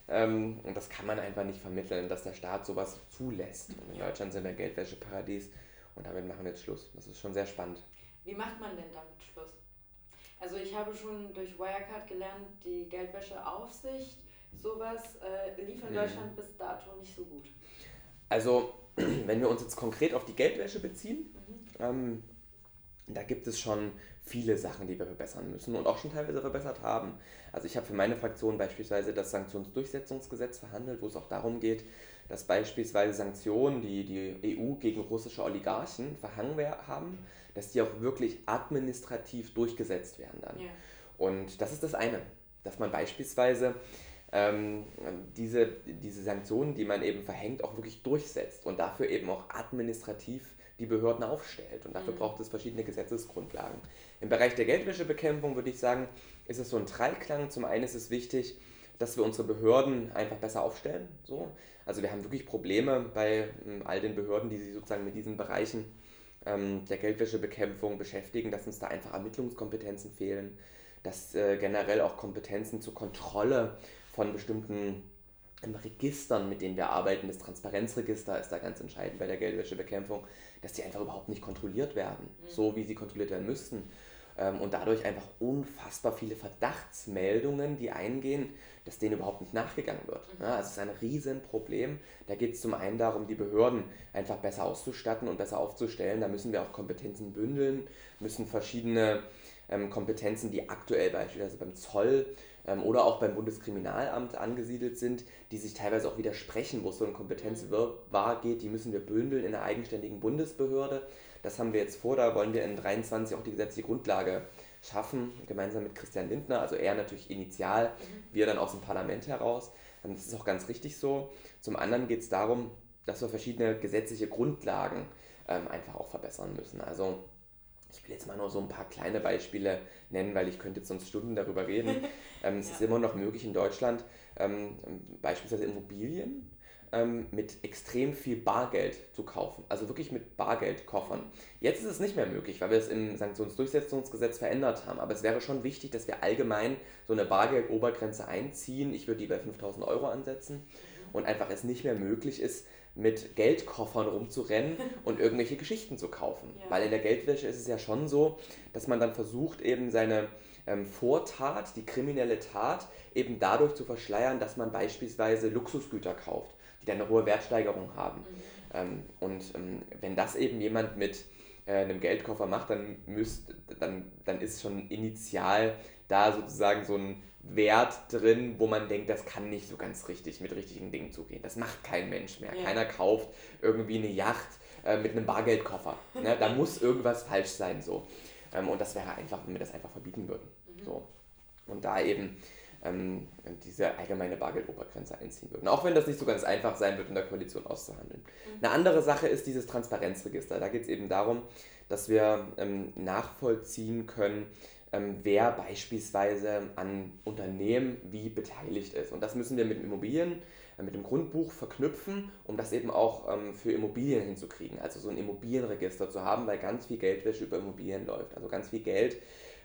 Speaker 2: Ähm, und das kann man einfach nicht vermitteln, dass der Staat sowas zulässt. Und in Deutschland sind wir Geldwäscheparadies und damit machen wir jetzt Schluss. Das ist schon sehr spannend.
Speaker 1: Wie macht man denn damit Schluss? Also ich habe schon durch Wirecard gelernt, die Geldwäscheaufsicht, sowas äh, lief in mhm. Deutschland bis dato nicht so gut.
Speaker 2: Also wenn wir uns jetzt konkret auf die Geldwäsche beziehen, mhm. ähm, da gibt es schon viele Sachen, die wir verbessern müssen und auch schon teilweise verbessert haben. Also ich habe für meine Fraktion beispielsweise das Sanktionsdurchsetzungsgesetz verhandelt, wo es auch darum geht, dass beispielsweise Sanktionen, die die EU gegen russische Oligarchen verhangen haben, dass die auch wirklich administrativ durchgesetzt werden dann. Ja. Und das ist das eine, dass man beispielsweise ähm, diese, diese Sanktionen, die man eben verhängt, auch wirklich durchsetzt und dafür eben auch administrativ die Behörden aufstellt. Und dafür mhm. braucht es verschiedene Gesetzesgrundlagen. Im Bereich der Geldwäschebekämpfung würde ich sagen, ist es so ein Dreiklang. Zum einen ist es wichtig, dass wir unsere Behörden einfach besser aufstellen. So. Also wir haben wirklich Probleme bei ähm, all den Behörden, die sich sozusagen mit diesen Bereichen ähm, der Geldwäschebekämpfung beschäftigen, dass uns da einfach Ermittlungskompetenzen fehlen, dass äh, generell auch Kompetenzen zur Kontrolle von bestimmten ähm, Registern, mit denen wir arbeiten, das Transparenzregister ist da ganz entscheidend bei der Geldwäschebekämpfung, dass die einfach überhaupt nicht kontrolliert werden, mhm. so wie sie kontrolliert werden müssten. Ähm, und dadurch einfach unfassbar viele Verdachtsmeldungen, die eingehen, dass denen überhaupt nicht nachgegangen wird. Mhm. Ja, also es ist ein Riesenproblem. Da geht es zum einen darum, die Behörden einfach besser auszustatten und besser aufzustellen. Da müssen wir auch Kompetenzen bündeln, müssen verschiedene ähm, Kompetenzen, die aktuell beispielsweise beim Zoll oder auch beim Bundeskriminalamt angesiedelt sind, die sich teilweise auch widersprechen, wo es so ein Kompetenzwirrwarr geht, die müssen wir bündeln in einer eigenständigen Bundesbehörde. Das haben wir jetzt vor, da wollen wir in 23 auch die gesetzliche Grundlage schaffen, gemeinsam mit Christian Lindner, also er natürlich initial, wir dann aus dem Parlament heraus. Ähm, das ist auch ganz richtig so. Zum anderen geht es darum, dass wir verschiedene gesetzliche Grundlagen ähm, einfach auch verbessern müssen. Also ich will jetzt mal nur so ein paar kleine Beispiele nennen, weil ich könnte jetzt sonst Stunden darüber reden. ähm, es ja. ist immer noch möglich in Deutschland, ähm, beispielsweise Immobilien ähm, mit extrem viel Bargeld zu kaufen. Also wirklich mit Bargeldkoffern. Jetzt ist es nicht mehr möglich, weil wir es im Sanktionsdurchsetzungsgesetz verändert haben. Aber es wäre schon wichtig, dass wir allgemein so eine Bargeldobergrenze einziehen. Ich würde die bei 5000 Euro ansetzen und einfach es nicht mehr möglich ist, mit Geldkoffern rumzurennen und irgendwelche Geschichten zu kaufen. Ja. Weil in der Geldwäsche ist es ja schon so, dass man dann versucht, eben seine ähm, Vortat, die kriminelle Tat, eben dadurch zu verschleiern, dass man beispielsweise Luxusgüter kauft, die dann eine hohe Wertsteigerung haben. Mhm. Ähm, und ähm, wenn das eben jemand mit äh, einem Geldkoffer macht, dann, müsst, dann, dann ist schon initial da sozusagen so ein Wert drin, wo man denkt, das kann nicht so ganz richtig mit richtigen Dingen zugehen. Das macht kein Mensch mehr. Ja. Keiner kauft irgendwie eine Yacht äh, mit einem Bargeldkoffer. Ne? Da muss irgendwas falsch sein. So. Ähm, und das wäre einfach, wenn wir das einfach verbieten würden. Mhm. So. Und da eben ähm, diese allgemeine Bargeldobergrenze einziehen würden. Auch wenn das nicht so ganz einfach sein wird, in der Koalition auszuhandeln. Mhm. Eine andere Sache ist dieses Transparenzregister. Da geht es eben darum, dass wir ähm, nachvollziehen können, ähm, wer beispielsweise an Unternehmen wie beteiligt ist. Und das müssen wir mit Immobilien, äh, mit dem Grundbuch verknüpfen, um das eben auch ähm, für Immobilien hinzukriegen. Also so ein Immobilienregister zu haben, weil ganz viel Geldwäsche über Immobilien läuft. Also ganz viel Geld,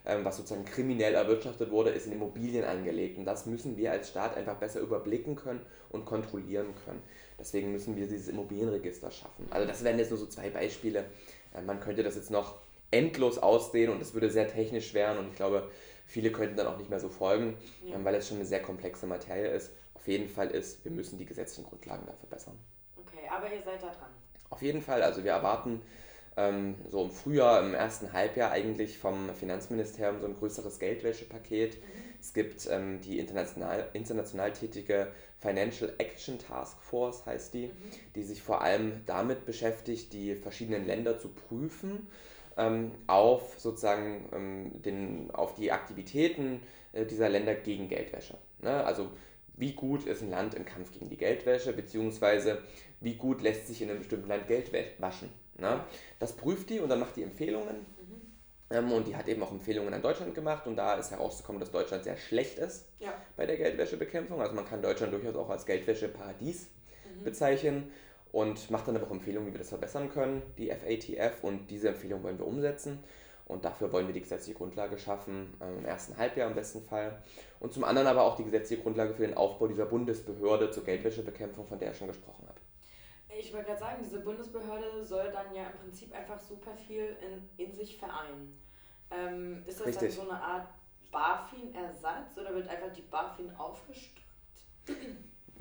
Speaker 2: ähm, was sozusagen kriminell erwirtschaftet wurde, ist in Immobilien angelegt. Und das müssen wir als Staat einfach besser überblicken können und kontrollieren können. Deswegen müssen wir dieses Immobilienregister schaffen. Also das wären jetzt nur so zwei Beispiele. Äh, man könnte das jetzt noch endlos ausdehnen und es würde sehr technisch werden und ich glaube, viele könnten dann auch nicht mehr so folgen, ja. Ähm, weil es schon eine sehr komplexe Materie ist. Auf jeden Fall ist, wir müssen die gesetzlichen Grundlagen dafür verbessern.
Speaker 1: Okay, aber ihr seid da dran.
Speaker 2: Auf jeden Fall, also wir erwarten ähm, so im Frühjahr, im ersten Halbjahr eigentlich vom Finanzministerium so ein größeres Geldwäschepaket. Mhm. Es gibt ähm, die international, international tätige Financial Action Task Force, heißt die, mhm. die sich vor allem damit beschäftigt, die verschiedenen Länder zu prüfen auf sozusagen ähm, den, auf die Aktivitäten äh, dieser Länder gegen Geldwäsche. Ne? Also wie gut ist ein Land im Kampf gegen die Geldwäsche, beziehungsweise wie gut lässt sich in einem bestimmten Land Geld waschen. Ne? Das prüft die und dann macht die Empfehlungen. Mhm. Ähm, und die hat eben auch Empfehlungen an Deutschland gemacht und da ist herausgekommen, dass Deutschland sehr schlecht ist ja. bei der Geldwäschebekämpfung. Also man kann Deutschland durchaus auch als Geldwäscheparadies mhm. bezeichnen und macht dann aber auch Empfehlungen, wie wir das verbessern können, die FATF. Und diese Empfehlungen wollen wir umsetzen. Und dafür wollen wir die gesetzliche Grundlage schaffen, äh, im ersten Halbjahr im besten Fall. Und zum anderen aber auch die gesetzliche Grundlage für den Aufbau dieser Bundesbehörde zur Geldwäschebekämpfung, von der ich schon gesprochen habe.
Speaker 1: Ich wollte gerade sagen, diese Bundesbehörde soll dann ja im Prinzip einfach super viel in, in sich vereinen. Ähm, ist das Richtig. dann so eine Art BaFin-Ersatz oder wird einfach die BaFin aufgestockt?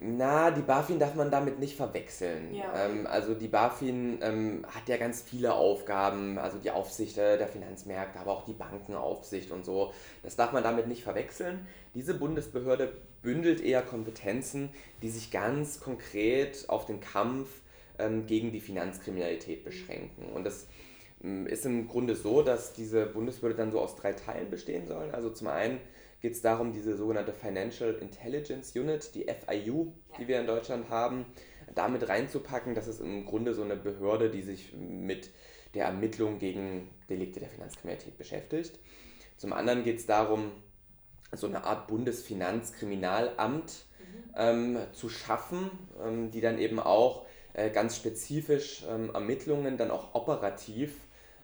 Speaker 2: Na, die BaFin darf man damit nicht verwechseln. Ja, ähm, also die BaFin ähm, hat ja ganz viele Aufgaben, also die Aufsicht der Finanzmärkte, aber auch die Bankenaufsicht und so. Das darf man damit nicht verwechseln. Diese Bundesbehörde bündelt eher Kompetenzen, die sich ganz konkret auf den Kampf ähm, gegen die Finanzkriminalität beschränken. Und das ähm, ist im Grunde so, dass diese Bundesbehörde dann so aus drei Teilen bestehen soll. Also zum einen geht es darum, diese sogenannte Financial Intelligence Unit, die FIU, die wir in Deutschland haben, damit reinzupacken. Das ist im Grunde so eine Behörde, die sich mit der Ermittlung gegen Delikte der Finanzkriminalität beschäftigt. Zum anderen geht es darum, so eine Art Bundesfinanzkriminalamt mhm. ähm, zu schaffen, ähm, die dann eben auch äh, ganz spezifisch ähm, Ermittlungen dann auch operativ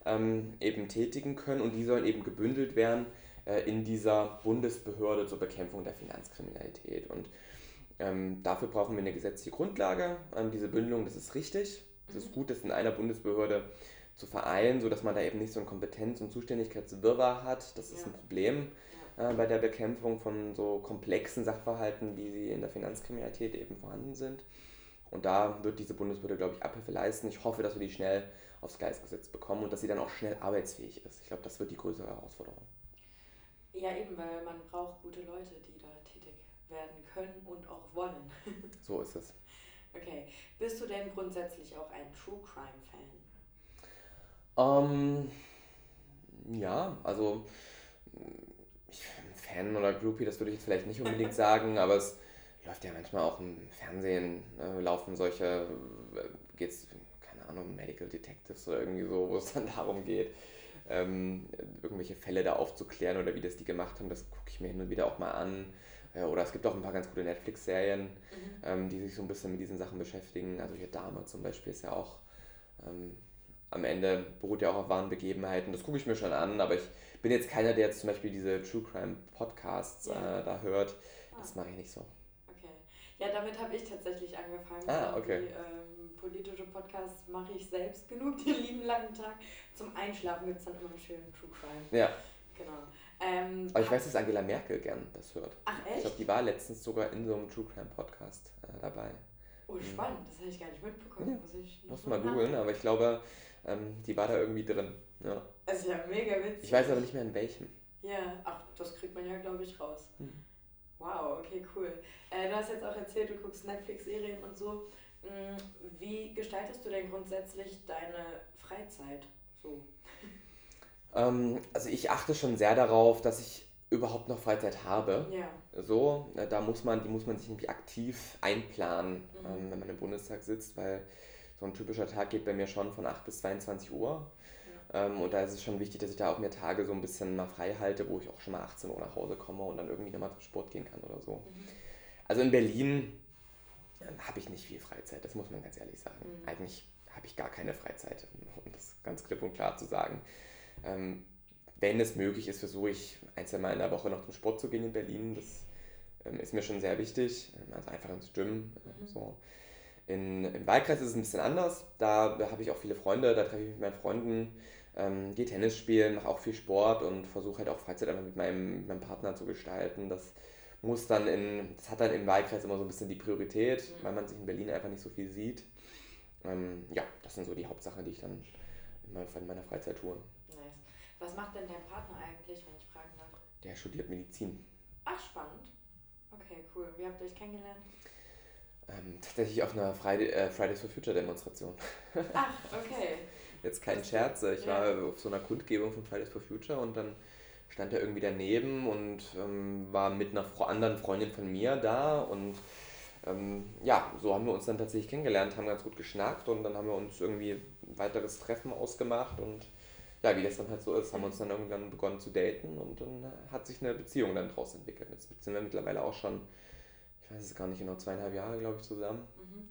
Speaker 2: ähm, eben tätigen können und die sollen eben gebündelt werden in dieser Bundesbehörde zur Bekämpfung der Finanzkriminalität. Und ähm, dafür brauchen wir eine gesetzliche Grundlage. Ähm, diese Bündelung, das ist richtig. Es ist mhm. gut, das in einer Bundesbehörde zu vereinen, sodass man da eben nicht so ein Kompetenz- und Zuständigkeitswirrwarr hat. Das ist ja. ein Problem äh, bei der Bekämpfung von so komplexen Sachverhalten, wie sie in der Finanzkriminalität eben vorhanden sind. Und da wird diese Bundesbehörde, glaube ich, Abhilfe leisten. Ich hoffe, dass wir die schnell aufs Gleis gesetzt bekommen und dass sie dann auch schnell arbeitsfähig ist. Ich glaube, das wird die größere Herausforderung.
Speaker 1: Ja, eben, weil man braucht gute Leute, die da tätig werden können und auch wollen.
Speaker 2: so ist es.
Speaker 1: Okay. Bist du denn grundsätzlich auch ein True Crime Fan?
Speaker 2: Ähm, ja, also ich, Fan oder Groupie, das würde ich jetzt vielleicht nicht unbedingt sagen, aber es läuft ja manchmal auch im Fernsehen, äh, laufen solche, äh, geht's, keine Ahnung, Medical Detectives oder irgendwie so, wo es dann darum geht, ähm, irgendwelche Fälle da aufzuklären oder wie das die gemacht haben, das gucke ich mir hin und wieder auch mal an. Äh, oder es gibt auch ein paar ganz gute Netflix-Serien, mhm. ähm, die sich so ein bisschen mit diesen Sachen beschäftigen. Also hier Dame zum Beispiel ist ja auch ähm, am Ende beruht ja auch auf wahren Begebenheiten. Das gucke ich mir schon an, aber ich bin jetzt keiner, der jetzt zum Beispiel diese True Crime Podcasts ja. äh, da hört. Das ah. mache ich nicht so.
Speaker 1: Ja, damit habe ich tatsächlich angefangen.
Speaker 2: Ah, okay.
Speaker 1: Die ähm, politische Podcasts mache ich selbst genug den lieben langen Tag. Zum Einschlafen gibt es dann immer einen schönen True Crime.
Speaker 2: Ja.
Speaker 1: Genau.
Speaker 2: Ähm, Aber ich weiß, dass Angela Merkel gern das hört.
Speaker 1: Ach echt?
Speaker 2: Ich glaube, die war letztens sogar in so einem True Crime Podcast äh, dabei.
Speaker 1: Oh, mhm. spannend. Das habe ich gar nicht mitbekommen. Ja. Muss ich
Speaker 2: Muss mal googeln, aber ich glaube, ähm, die war da irgendwie drin. Ja.
Speaker 1: Also ja, mega witzig.
Speaker 2: Ich weiß aber nicht mehr in welchem.
Speaker 1: Ja, ach, das kriegt man ja, glaube ich, raus. Mhm. Wow, okay, cool. Äh, du hast jetzt auch erzählt, du guckst Netflix-Serien und so. Mm, wie gestaltest du denn grundsätzlich deine Freizeit so?
Speaker 2: Ähm, also ich achte schon sehr darauf, dass ich überhaupt noch Freizeit habe.
Speaker 1: Ja.
Speaker 2: So, da muss man, die muss man sich irgendwie aktiv einplanen, mhm. ähm, wenn man im Bundestag sitzt, weil so ein typischer Tag geht bei mir schon von 8 bis 22 Uhr. Ähm, und da ist es schon wichtig, dass ich da auch mir Tage so ein bisschen mal frei halte, wo ich auch schon mal 18 Uhr nach Hause komme und dann irgendwie nochmal zum Sport gehen kann oder so. Mhm. Also in Berlin ähm, habe ich nicht viel Freizeit, das muss man ganz ehrlich sagen. Mhm. Eigentlich habe ich gar keine Freizeit, um das ganz klipp und klar zu sagen. Ähm, wenn es möglich ist, versuche ich ein, zwei Mal in der Woche noch zum Sport zu gehen in Berlin. Das ähm, ist mir schon sehr wichtig. Also einfach ins Gym. Äh, mhm. So. In, Im Wahlkreis ist es ein bisschen anders. Da, habe ich auch viele Freunde, da treffe ich mich mit meinen Freunden, ähm, gehe Tennis spielen, mache auch viel Sport und versuche halt auch Freizeit einfach mit meinem, mit meinem Partner zu gestalten. Das muss dann in, das hat dann im Wahlkreis immer so ein bisschen die Priorität, mhm. weil man sich in Berlin einfach nicht so viel sieht. Ähm, ja, das sind so die Hauptsachen, die ich dann in meiner, in meiner Freizeit tue.
Speaker 1: Was macht denn dein Partner eigentlich, wenn ich fragen darf?
Speaker 2: Der studiert Medizin.
Speaker 1: Ach, spannend. Okay, cool. Wie habt ihr euch kennengelernt?
Speaker 2: Ähm, tatsächlich auf einer Friday, äh, Fridays for Future Demonstration.
Speaker 1: Ach, okay.
Speaker 2: Jetzt kein Scherz. Ich ja. war auf so einer Kundgebung von Fridays for Future und dann stand er irgendwie daneben und ähm, war mit einer anderen Freundin von mir da und ähm, ja, so haben wir uns dann tatsächlich kennengelernt, haben ganz gut geschnackt und dann haben wir uns irgendwie ein weiteres Treffen ausgemacht und ja, wie das dann halt so ist, haben wir uns dann irgendwann begonnen zu daten und dann hat sich eine Beziehung dann draus entwickelt. Jetzt sind wir mittlerweile auch schon, ich weiß es gar nicht genau, zweieinhalb Jahre, glaube ich, zusammen.
Speaker 1: Mhm.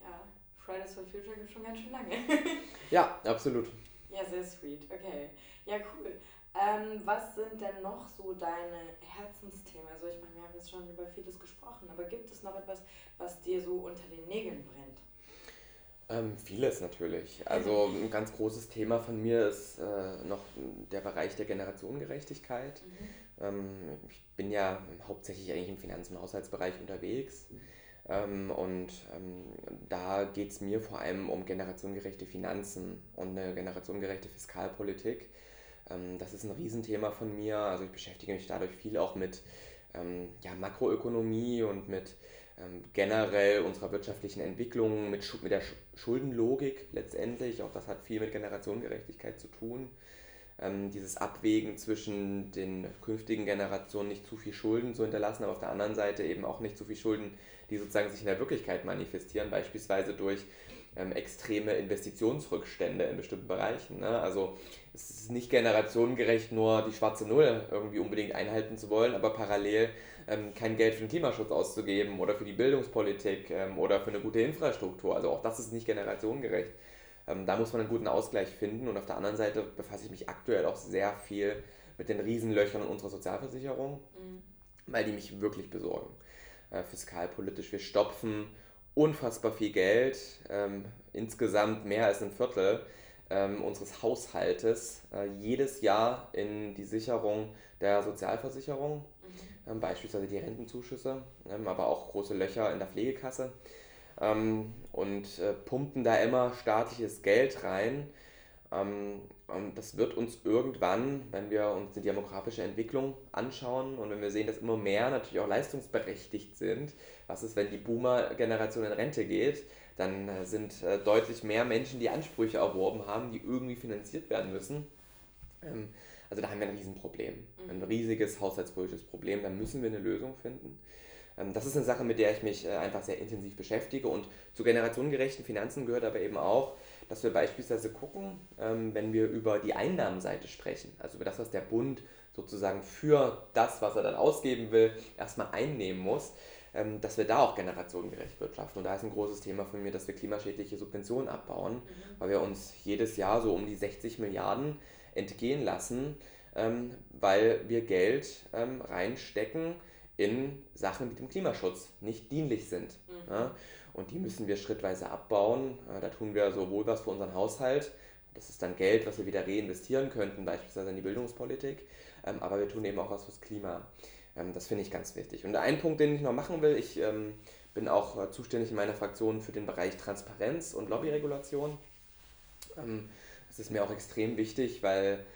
Speaker 1: Ja, Fridays for Future gibt schon ganz schön lange.
Speaker 2: ja, absolut.
Speaker 1: Ja, sehr sweet. Okay. Ja, cool. Ähm, was sind denn noch so deine Herzensthemen? Also ich meine, wir haben jetzt schon über vieles gesprochen, aber gibt es noch etwas, was dir so unter den Nägeln brennt?
Speaker 2: Ähm, vieles natürlich. Also ein ganz großes Thema von mir ist äh, noch der Bereich der Generationengerechtigkeit. Mhm. Ähm, ich bin ja hauptsächlich eigentlich im Finanz- und Haushaltsbereich unterwegs. Ähm, und ähm, da geht es mir vor allem um generationengerechte Finanzen und eine generationengerechte Fiskalpolitik. Das ist ein Riesenthema von mir. Also ich beschäftige mich dadurch viel auch mit ja, Makroökonomie und mit generell unserer wirtschaftlichen Entwicklung, mit, mit der Schuldenlogik letztendlich. Auch das hat viel mit Generationengerechtigkeit zu tun. Ähm, dieses Abwägen zwischen den künftigen Generationen nicht zu viel Schulden zu hinterlassen, aber auf der anderen Seite eben auch nicht zu viel Schulden, die sozusagen sich in der Wirklichkeit manifestieren, beispielsweise durch ähm, extreme Investitionsrückstände in bestimmten Bereichen. Ne? Also es ist nicht generationengerecht, nur die schwarze Null irgendwie unbedingt einhalten zu wollen, aber parallel ähm, kein Geld für den Klimaschutz auszugeben oder für die Bildungspolitik ähm, oder für eine gute Infrastruktur. Also auch das ist nicht generationengerecht. Ähm, da muss man einen guten Ausgleich finden und auf der anderen Seite befasse ich mich aktuell auch sehr viel mit den Riesenlöchern in unserer Sozialversicherung, mhm. weil die mich wirklich besorgen. Äh, fiskalpolitisch, wir stopfen unfassbar viel Geld, ähm, insgesamt mehr als ein Viertel ähm, unseres Haushaltes, äh, jedes Jahr in die Sicherung der Sozialversicherung, mhm. ähm, beispielsweise die Rentenzuschüsse, ähm, aber auch große Löcher in der Pflegekasse ähm, und äh, pumpen da immer staatliches Geld rein. Ähm, Und das wird uns irgendwann, wenn wir uns die demografische Entwicklung anschauen und wenn wir sehen, dass immer mehr natürlich auch leistungsberechtigt sind, was ist, wenn die Boomer-Generation in Rente geht, dann äh, sind äh, deutlich mehr Menschen, die Ansprüche erworben haben, die irgendwie finanziert werden müssen. Ähm, also da haben wir ein Riesenproblem, ein mhm. riesiges haushaltspolitisches Problem, da müssen wir eine Lösung finden. Ähm, das ist eine Sache, mit der ich mich äh, einfach sehr intensiv beschäftige und zu generationengerechten Finanzen gehört aber eben auch, dass wir beispielsweise gucken, ähm, wenn wir über die Einnahmenseite sprechen, also über das, was der Bund sozusagen für das, was er dann ausgeben will, erstmal einnehmen muss, ähm, dass wir da auch generationengerecht wirtschaften. Und da ist ein großes Thema von mir, dass wir klimaschädliche Subventionen abbauen, mhm. weil wir uns jedes Jahr so um die 60 Milliarden entgehen lassen, weil wir Geld reinstecken, in Sachen, die dem Klimaschutz nicht dienlich sind. Mhm. Ja? Und die müssen wir schrittweise abbauen. Da tun wir sowohl was für unseren Haushalt, das ist dann Geld, was wir wieder reinvestieren könnten, beispielsweise in die Bildungspolitik, ähm, aber wir tun eben auch was fürs Klima. Ähm, das finde ich ganz wichtig. Und ein Punkt, den ich noch machen will, ich ähm, bin auch äh, zuständig in meiner Fraktion für den Bereich Transparenz und Lobbyregulation. Das ist mir auch extrem wichtig, weil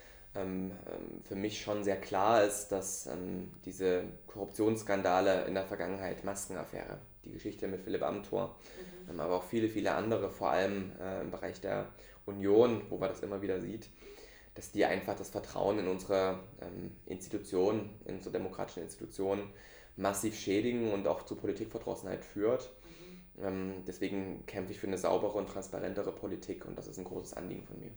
Speaker 2: für mich schon sehr klar ist, dass ähm, diese Korruptionsskandale in der Vergangenheit, Maskenaffäre, die Geschichte mit Philipp Amthor, mhm. aber auch viele, viele andere, vor allem äh, im Bereich der Union, wo man das immer wieder sieht, dass die einfach das Vertrauen in unsere Institutionen, in unsere demokratischen Institutionen massiv schädigen und auch zu Politikverdrossenheit führt. Mhm. deswegen kämpfe ich für eine saubere und transparentere Politik und das ist ein großes Anliegen von mir.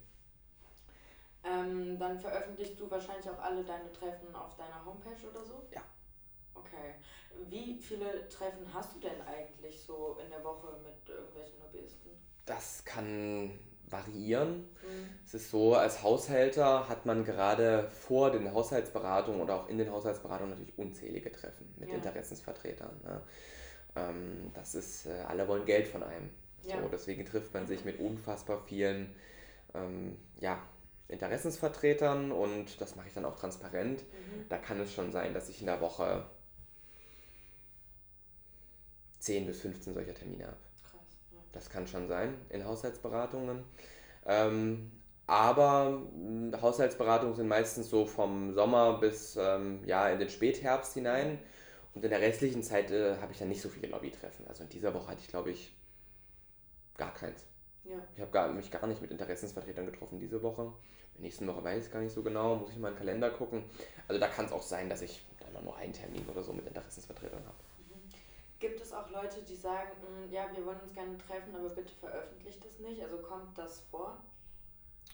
Speaker 1: Ähm, dann veröffentlichst du wahrscheinlich auch alle deine Treffen auf deiner Homepage oder so?
Speaker 2: Ja.
Speaker 1: Okay. Wie viele Treffen hast du denn eigentlich so in der Woche mit irgendwelchen Lobbyisten?
Speaker 2: Das kann variieren. Mhm. Es ist so, als Haushälter hat man gerade vor den Haushaltsberatungen oder auch in den Haushaltsberatungen natürlich unzählige Treffen mit ja. Interessensvertretern. Ne? Ähm, das ist, äh, alle wollen Geld von einem. Ja. So, deswegen trifft man sich mit unfassbar vielen ähm, ja, Interessensvertretern und das mache ich dann auch transparent. Mhm. Da kann es schon sein, dass ich in der Woche 10 bis 15 solcher Termine habe. Krass. Ja. Das kann schon sein in Haushaltsberatungen. Ähm, aber hm, Haushaltsberatungen sind meistens so vom Sommer bis ähm, ja, in den Spätherbst hinein. Und in der restlichen Zeit äh, habe ich dann nicht so viele Lobbytreffen. Also in dieser Woche hatte ich, glaube ich, gar keins. Ja. Ich habe mich gar nicht mit Interessensvertretern getroffen diese Woche nächsten Woche weiß ich gar nicht so genau, muss ich in meinen Kalender gucken. Also da kann es auch sein, dass ich dann nur einen Termin oder so mit Interessensvertretern habe.
Speaker 1: Mhm. Gibt es auch Leute, die sagen, hm, ja, wir wollen uns gerne treffen, aber bitte veröffentlicht das nicht? Also kommt das vor?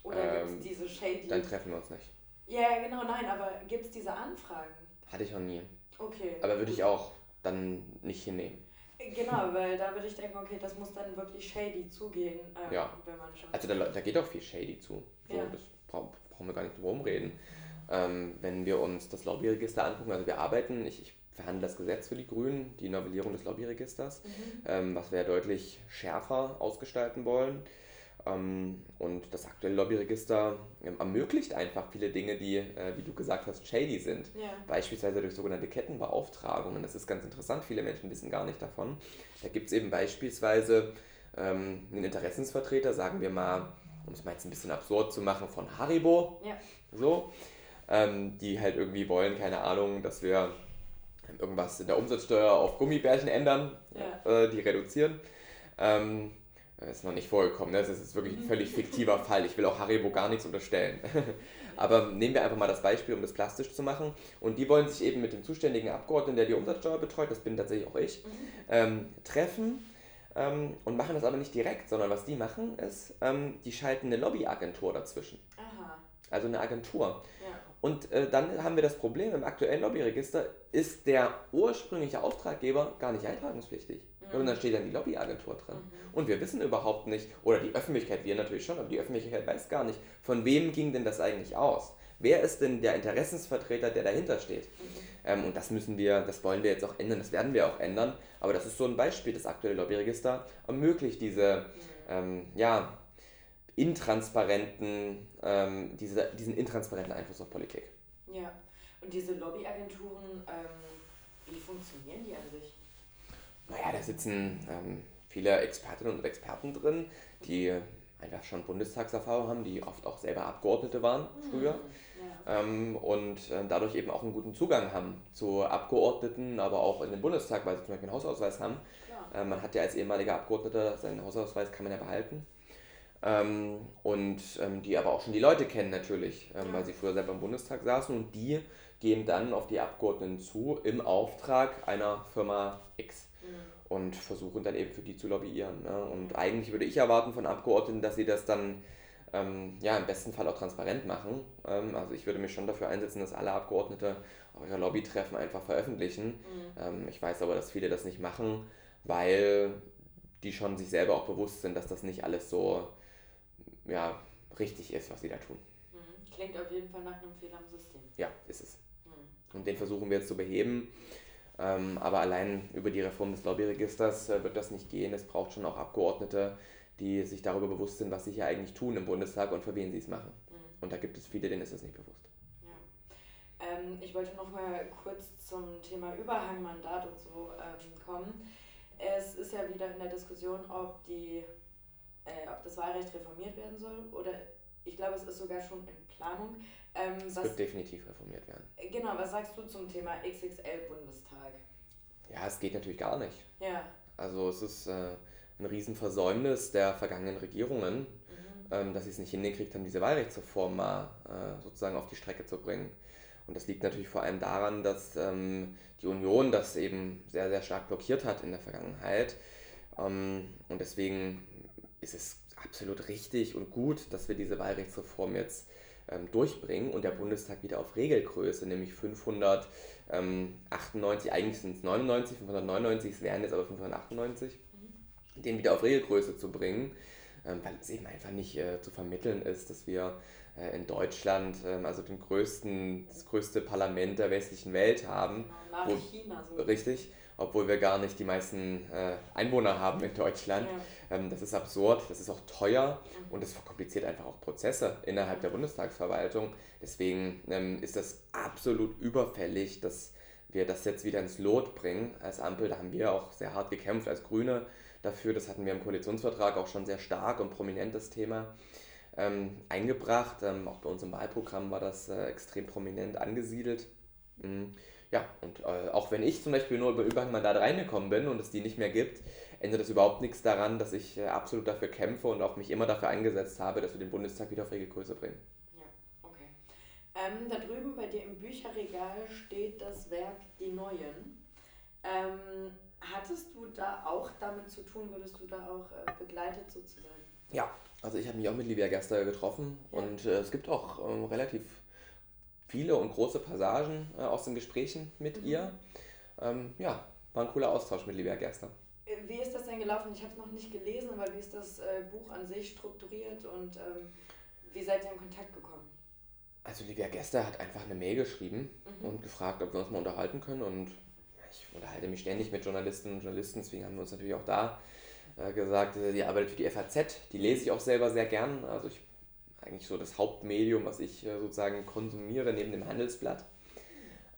Speaker 1: Oder ähm, gibt es diese shady...
Speaker 2: Dann treffen wir uns nicht.
Speaker 1: Ja, genau, nein, aber gibt es diese Anfragen?
Speaker 2: Hatte ich noch nie.
Speaker 1: Okay.
Speaker 2: Aber würde ich auch dann nicht hinnehmen.
Speaker 1: Genau, weil da würde ich denken, okay, das muss dann wirklich shady zugehen, ähm,
Speaker 2: ja. wenn man schon. Also da, da geht auch viel shady zu. So, ja. Das brauchen wir gar nicht drum reden. Ähm, wenn wir uns das Lobbyregister angucken, also wir arbeiten, ich, ich verhandle das Gesetz für die Grünen, die Novellierung des Lobbyregisters, mhm. ähm, was wir deutlich schärfer ausgestalten wollen. Ähm, und das aktuelle Lobbyregister ähm, ermöglicht einfach viele Dinge, die, äh, wie du gesagt hast, shady sind.
Speaker 1: Ja.
Speaker 2: Beispielsweise durch sogenannte Kettenbeauftragungen. Das ist ganz interessant, viele Menschen wissen gar nicht davon. Da gibt es eben beispielsweise ähm, einen Interessensvertreter, sagen wir mal, um es mal jetzt ein bisschen absurd zu machen, von Haribo.
Speaker 1: Ja.
Speaker 2: So. Ähm, die halt irgendwie wollen, keine Ahnung, dass wir irgendwas in der Umsatzsteuer auf Gummibärchen ändern,
Speaker 1: ja.
Speaker 2: äh, die reduzieren. Ähm, ist noch nicht vorgekommen, ne? das ist wirklich ein mhm. völlig fiktiver Fall. Ich will auch Haribo gar nichts unterstellen. Aber nehmen wir einfach mal das Beispiel, um das plastisch zu machen. Und die wollen sich eben mit dem zuständigen Abgeordneten, der die Umsatzsteuer betreut, das bin tatsächlich auch ich, mhm. ähm, treffen ähm, und machen das aber nicht direkt, sondern was die machen ist, ähm, die schalten eine Lobbyagentur dazwischen.
Speaker 1: Aha.
Speaker 2: Also eine Agentur.
Speaker 1: Ja.
Speaker 2: Und äh, dann haben wir das Problem, im aktuellen Lobbyregister ist der ursprüngliche Auftraggeber gar nicht eintragungspflichtig. Mhm. Und dann steht dann die Lobbyagentur drin. Mhm. Und wir wissen überhaupt nicht, oder die Öffentlichkeit, wir natürlich schon, aber die Öffentlichkeit weiß gar nicht, von wem ging denn das eigentlich aus? Wer ist denn der Interessensvertreter, der dahinter steht? Mhm. Ähm, und das müssen wir, das wollen wir jetzt auch ändern, das werden wir auch ändern. Aber das ist so ein Beispiel, das aktuelle Lobbyregister ermöglicht diese, ähm, ja, intransparenten, ähm, diese, diesen intransparenten Einfluss auf Politik.
Speaker 1: Ja, und diese Lobbyagenturen, ähm, wie funktionieren die an sich?
Speaker 2: Naja, da sitzen ähm, viele Expertinnen und Experten drin, die einfach schon Bundestagserfahrung haben, die oft auch selber Abgeordnete waren früher. Mhm. Ähm, und äh, dadurch eben auch einen guten Zugang haben zu Abgeordneten, aber auch in den Bundestag, weil sie zum Beispiel einen Hausausweis haben. Äh, man hat ja als ehemaliger Abgeordneter seinen Hausausweis, kann man ja behalten. Ähm, und ähm, die aber auch schon die Leute kennen natürlich, ähm, ja. weil sie früher selber im Bundestag saßen und die gehen dann auf die Abgeordneten zu im Auftrag einer Firma X mhm. und versuchen dann eben für die zu lobbyieren. Ne? Und eigentlich würde ich erwarten von Abgeordneten, dass sie das dann ähm, ja, im besten Fall auch transparent machen. Ähm, also ich würde mich schon dafür einsetzen, dass alle Abgeordnete auch ihre Lobbytreffen einfach veröffentlichen. Mhm. Ähm, ich weiß aber, dass viele das nicht machen, weil die schon sich selber auch bewusst sind, dass das nicht alles so ja, richtig ist, was sie da tun.
Speaker 1: Mhm. Klingt auf jeden Fall nach einem Fehler im System.
Speaker 2: Ja, ist es. Mhm. Und den versuchen wir jetzt zu beheben. Ähm, aber allein über die Reform des Lobbyregisters äh, wird das nicht gehen. Es braucht schon auch Abgeordnete, die sich darüber bewusst sind, was sie hier eigentlich tun im Bundestag und für wen sie es machen. Mhm. Und da gibt es viele, denen ist das nicht bewusst.
Speaker 1: Ja. Ähm, ich wollte noch mal kurz zum Thema Überhangmandat und so ähm, kommen. Es ist ja wieder in der Diskussion, ob, die, äh, ob das Wahlrecht reformiert werden soll oder ich glaube, es ist sogar schon in Planung.
Speaker 2: Ähm, es wird definitiv reformiert werden.
Speaker 1: Genau, was sagst du zum Thema XXL-Bundestag?
Speaker 2: Ja, es geht natürlich gar nicht.
Speaker 1: Ja.
Speaker 2: Also es ist äh, ein Riesenversäumnis der vergangenen Regierungen, mhm. ähm, dass sie es nicht hingekriegt haben, diese Wahlrechtsreform mal äh, sozusagen auf die Strecke zu bringen. Und das liegt natürlich vor allem daran, dass ähm, die Union das eben sehr, sehr stark blockiert hat in der Vergangenheit. Ähm, und deswegen ist es absolut richtig und gut, dass wir diese Wahlrechtsreform jetzt ähm, durchbringen und der Bundestag wieder auf Regelgröße, nämlich 598, eigentlich sind es 99, 599, es wären jetzt aber 598, mhm. Den wieder auf Regelgröße zu bringen, ähm, weil es eben einfach nicht äh, zu vermitteln ist, dass wir äh, in Deutschland, ähm, also den größten, das größte Parlament der westlichen Welt haben.
Speaker 1: Nach China so.
Speaker 2: Richtig, obwohl wir gar nicht die meisten äh, Einwohner haben in Deutschland. Ja. Ähm, das ist absurd, das ist auch teuer mhm. und es verkompliziert einfach auch Prozesse innerhalb der Bundestagsverwaltung. Deswegen ähm, ist das absolut überfällig, dass wir das jetzt wieder ins Lot bringen als Ampel. Da haben wir auch sehr hart gekämpft als Grüne dafür. Das hatten wir im Koalitionsvertrag auch schon sehr stark und prominent das Thema ähm, eingebracht. Ähm, auch bei uns im Wahlprogramm war das äh, extrem prominent angesiedelt. Mhm. Ja, und äh, auch wenn ich zum Beispiel nur über Überhangmandat reingekommen bin und es die nicht mehr gibt, ändert das überhaupt nichts daran, dass ich äh, absolut dafür kämpfe und auch mich immer dafür eingesetzt habe, dass wir den Bundestag wieder auf Regelgröße bringen.
Speaker 1: Ja, okay. Ähm, da drüben bei dir im Bücherregal steht das Werk Die Neuen. Ähm, hattest du da auch damit zu tun, würdest du da auch äh, begleitet sozusagen?
Speaker 2: Ja, also ich habe mich auch mit Livia Gerster getroffen ja. und äh, es gibt auch ähm, relativ viele und große Passagen äh, aus den Gesprächen mit mhm. ihr. Ähm, ja, war ein cooler Austausch mit Livia Gerster.
Speaker 1: Äh, wie ist das denn gelaufen? Ich habe es noch nicht gelesen, aber wie ist das äh, Buch an sich strukturiert und ähm, wie seid ihr in Kontakt gekommen?
Speaker 2: Also Livia Gester hat einfach eine Mail geschrieben mhm. und gefragt, ob wir uns mal unterhalten können und ich unterhalte mich ständig mit Journalistinnen und Journalisten, deswegen haben wir uns natürlich auch da äh, gesagt, die arbeitet für die FAZ, die lese ich auch selber sehr gern. Also ich eigentlich so das Hauptmedium, was ich äh, sozusagen konsumiere neben dem Handelsblatt.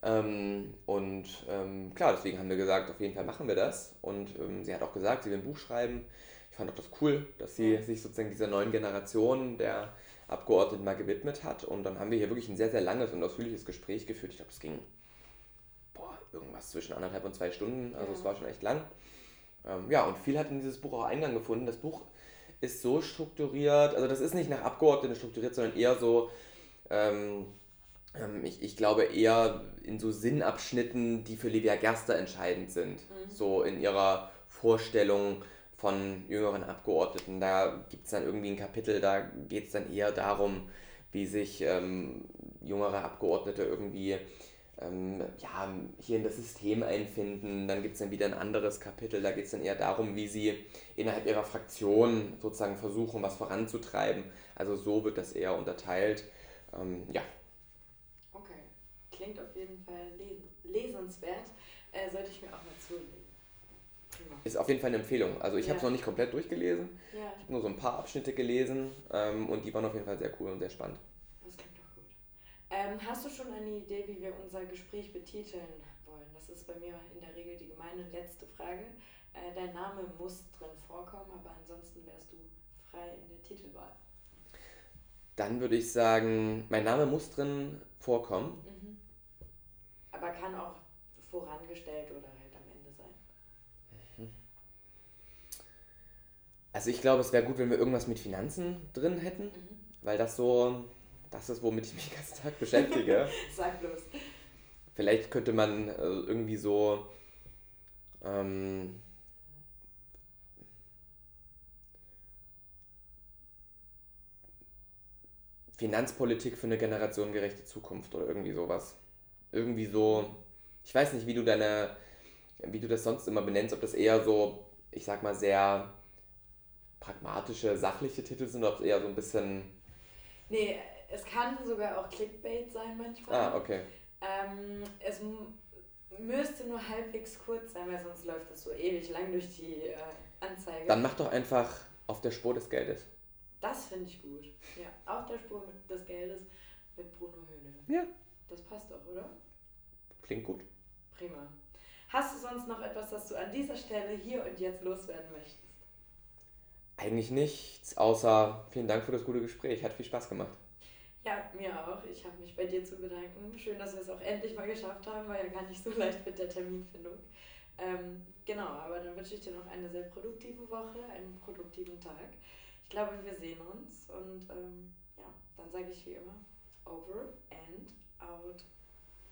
Speaker 2: Ähm, und ähm, klar, deswegen haben wir gesagt, auf jeden Fall machen wir das. Und ähm, sie hat auch gesagt, sie will ein Buch schreiben. Ich fand auch das cool, dass sie sich sozusagen dieser neuen Generation der Abgeordneten mal gewidmet hat. Und dann haben wir hier wirklich ein sehr, sehr langes und ausführliches Gespräch geführt. Ich glaube, es ging irgendwas zwischen anderthalb und zwei Stunden. Also ja. es war schon echt lang. Ähm, ja, und viel hat in dieses Buch auch Eingang gefunden. Das Buch ist so strukturiert, also das ist nicht nach Abgeordneten strukturiert, sondern eher so, ähm, ähm, ich, ich glaube eher in so Sinnabschnitten, die für Livia Gerster entscheidend sind. Mhm. So in ihrer Vorstellung von jüngeren Abgeordneten. Da gibt es dann irgendwie ein Kapitel, da geht es dann eher darum, wie sich ähm, jüngere Abgeordnete irgendwie ähm, ja, hier in das System einfinden. Dann gibt es dann wieder ein anderes Kapitel, da geht es dann eher darum, wie sie innerhalb ihrer Fraktion sozusagen versuchen, was voranzutreiben. Also so wird das eher unterteilt. Ähm, ja.
Speaker 1: Okay, klingt auf jeden Fall lesenswert. Äh, sollte ich mir auch mal zulegen.
Speaker 2: Ist auf jeden Fall eine Empfehlung. Also ich ja. habe es noch nicht komplett durchgelesen. Ja. Ich habe nur so ein paar Abschnitte gelesen ähm, und die waren auf jeden Fall sehr cool und sehr spannend.
Speaker 1: Ähm, hast du schon eine Idee, wie wir unser Gespräch betiteln wollen? Das ist bei mir in der Regel die gemeine letzte Frage. Äh, dein Name muss drin vorkommen, aber ansonsten wärst du frei in der Titelwahl.
Speaker 2: Dann würde ich sagen, mein Name muss drin vorkommen.
Speaker 1: Mhm. Aber kann auch vorangestellt oder halt am Ende sein.
Speaker 2: Mhm. Also ich glaube, es wäre gut, wenn wir irgendwas mit Finanzen drin hätten,
Speaker 1: Mhm.
Speaker 2: weil das so, das ist, womit ich mich den ganzen Tag beschäftige.
Speaker 1: Sag bloß.
Speaker 2: Vielleicht könnte man äh, irgendwie so ähm, Finanzpolitik für eine generationengerechte Zukunft oder irgendwie sowas. Irgendwie so, ich weiß nicht, wie du deine, wie du das sonst immer benennst, ob das eher so, ich sag mal, sehr pragmatische, sachliche Titel sind oder ob es eher so ein bisschen.
Speaker 1: Nee, es kann sogar auch Clickbait sein manchmal.
Speaker 2: Ah, okay.
Speaker 1: Ähm, es müsste nur halbwegs kurz sein, weil sonst läuft das so ewig lang durch die äh, Anzeige.
Speaker 2: Dann mach doch einfach auf der Spur des Geldes.
Speaker 1: das finde ich gut. Ja, auf der Spur des Geldes mit Bruno Höhne.
Speaker 2: Ja.
Speaker 1: Das passt doch, oder?
Speaker 2: Klingt gut.
Speaker 1: Prima. Hast du sonst noch etwas, das du an dieser Stelle hier und jetzt loswerden möchtest?
Speaker 2: Eigentlich nichts, außer vielen Dank für das gute Gespräch. Hat viel Spaß gemacht.
Speaker 1: Ja, mir auch. Ich habe mich bei dir zu bedanken. Schön, dass wir es auch endlich mal geschafft haben. War ja gar nicht so leicht mit der Terminfindung. Ähm, genau, aber dann wünsche ich dir noch eine sehr produktive Woche, einen produktiven Tag. Ich glaube, wir sehen uns und ähm, ja, dann sage ich wie immer, over and out.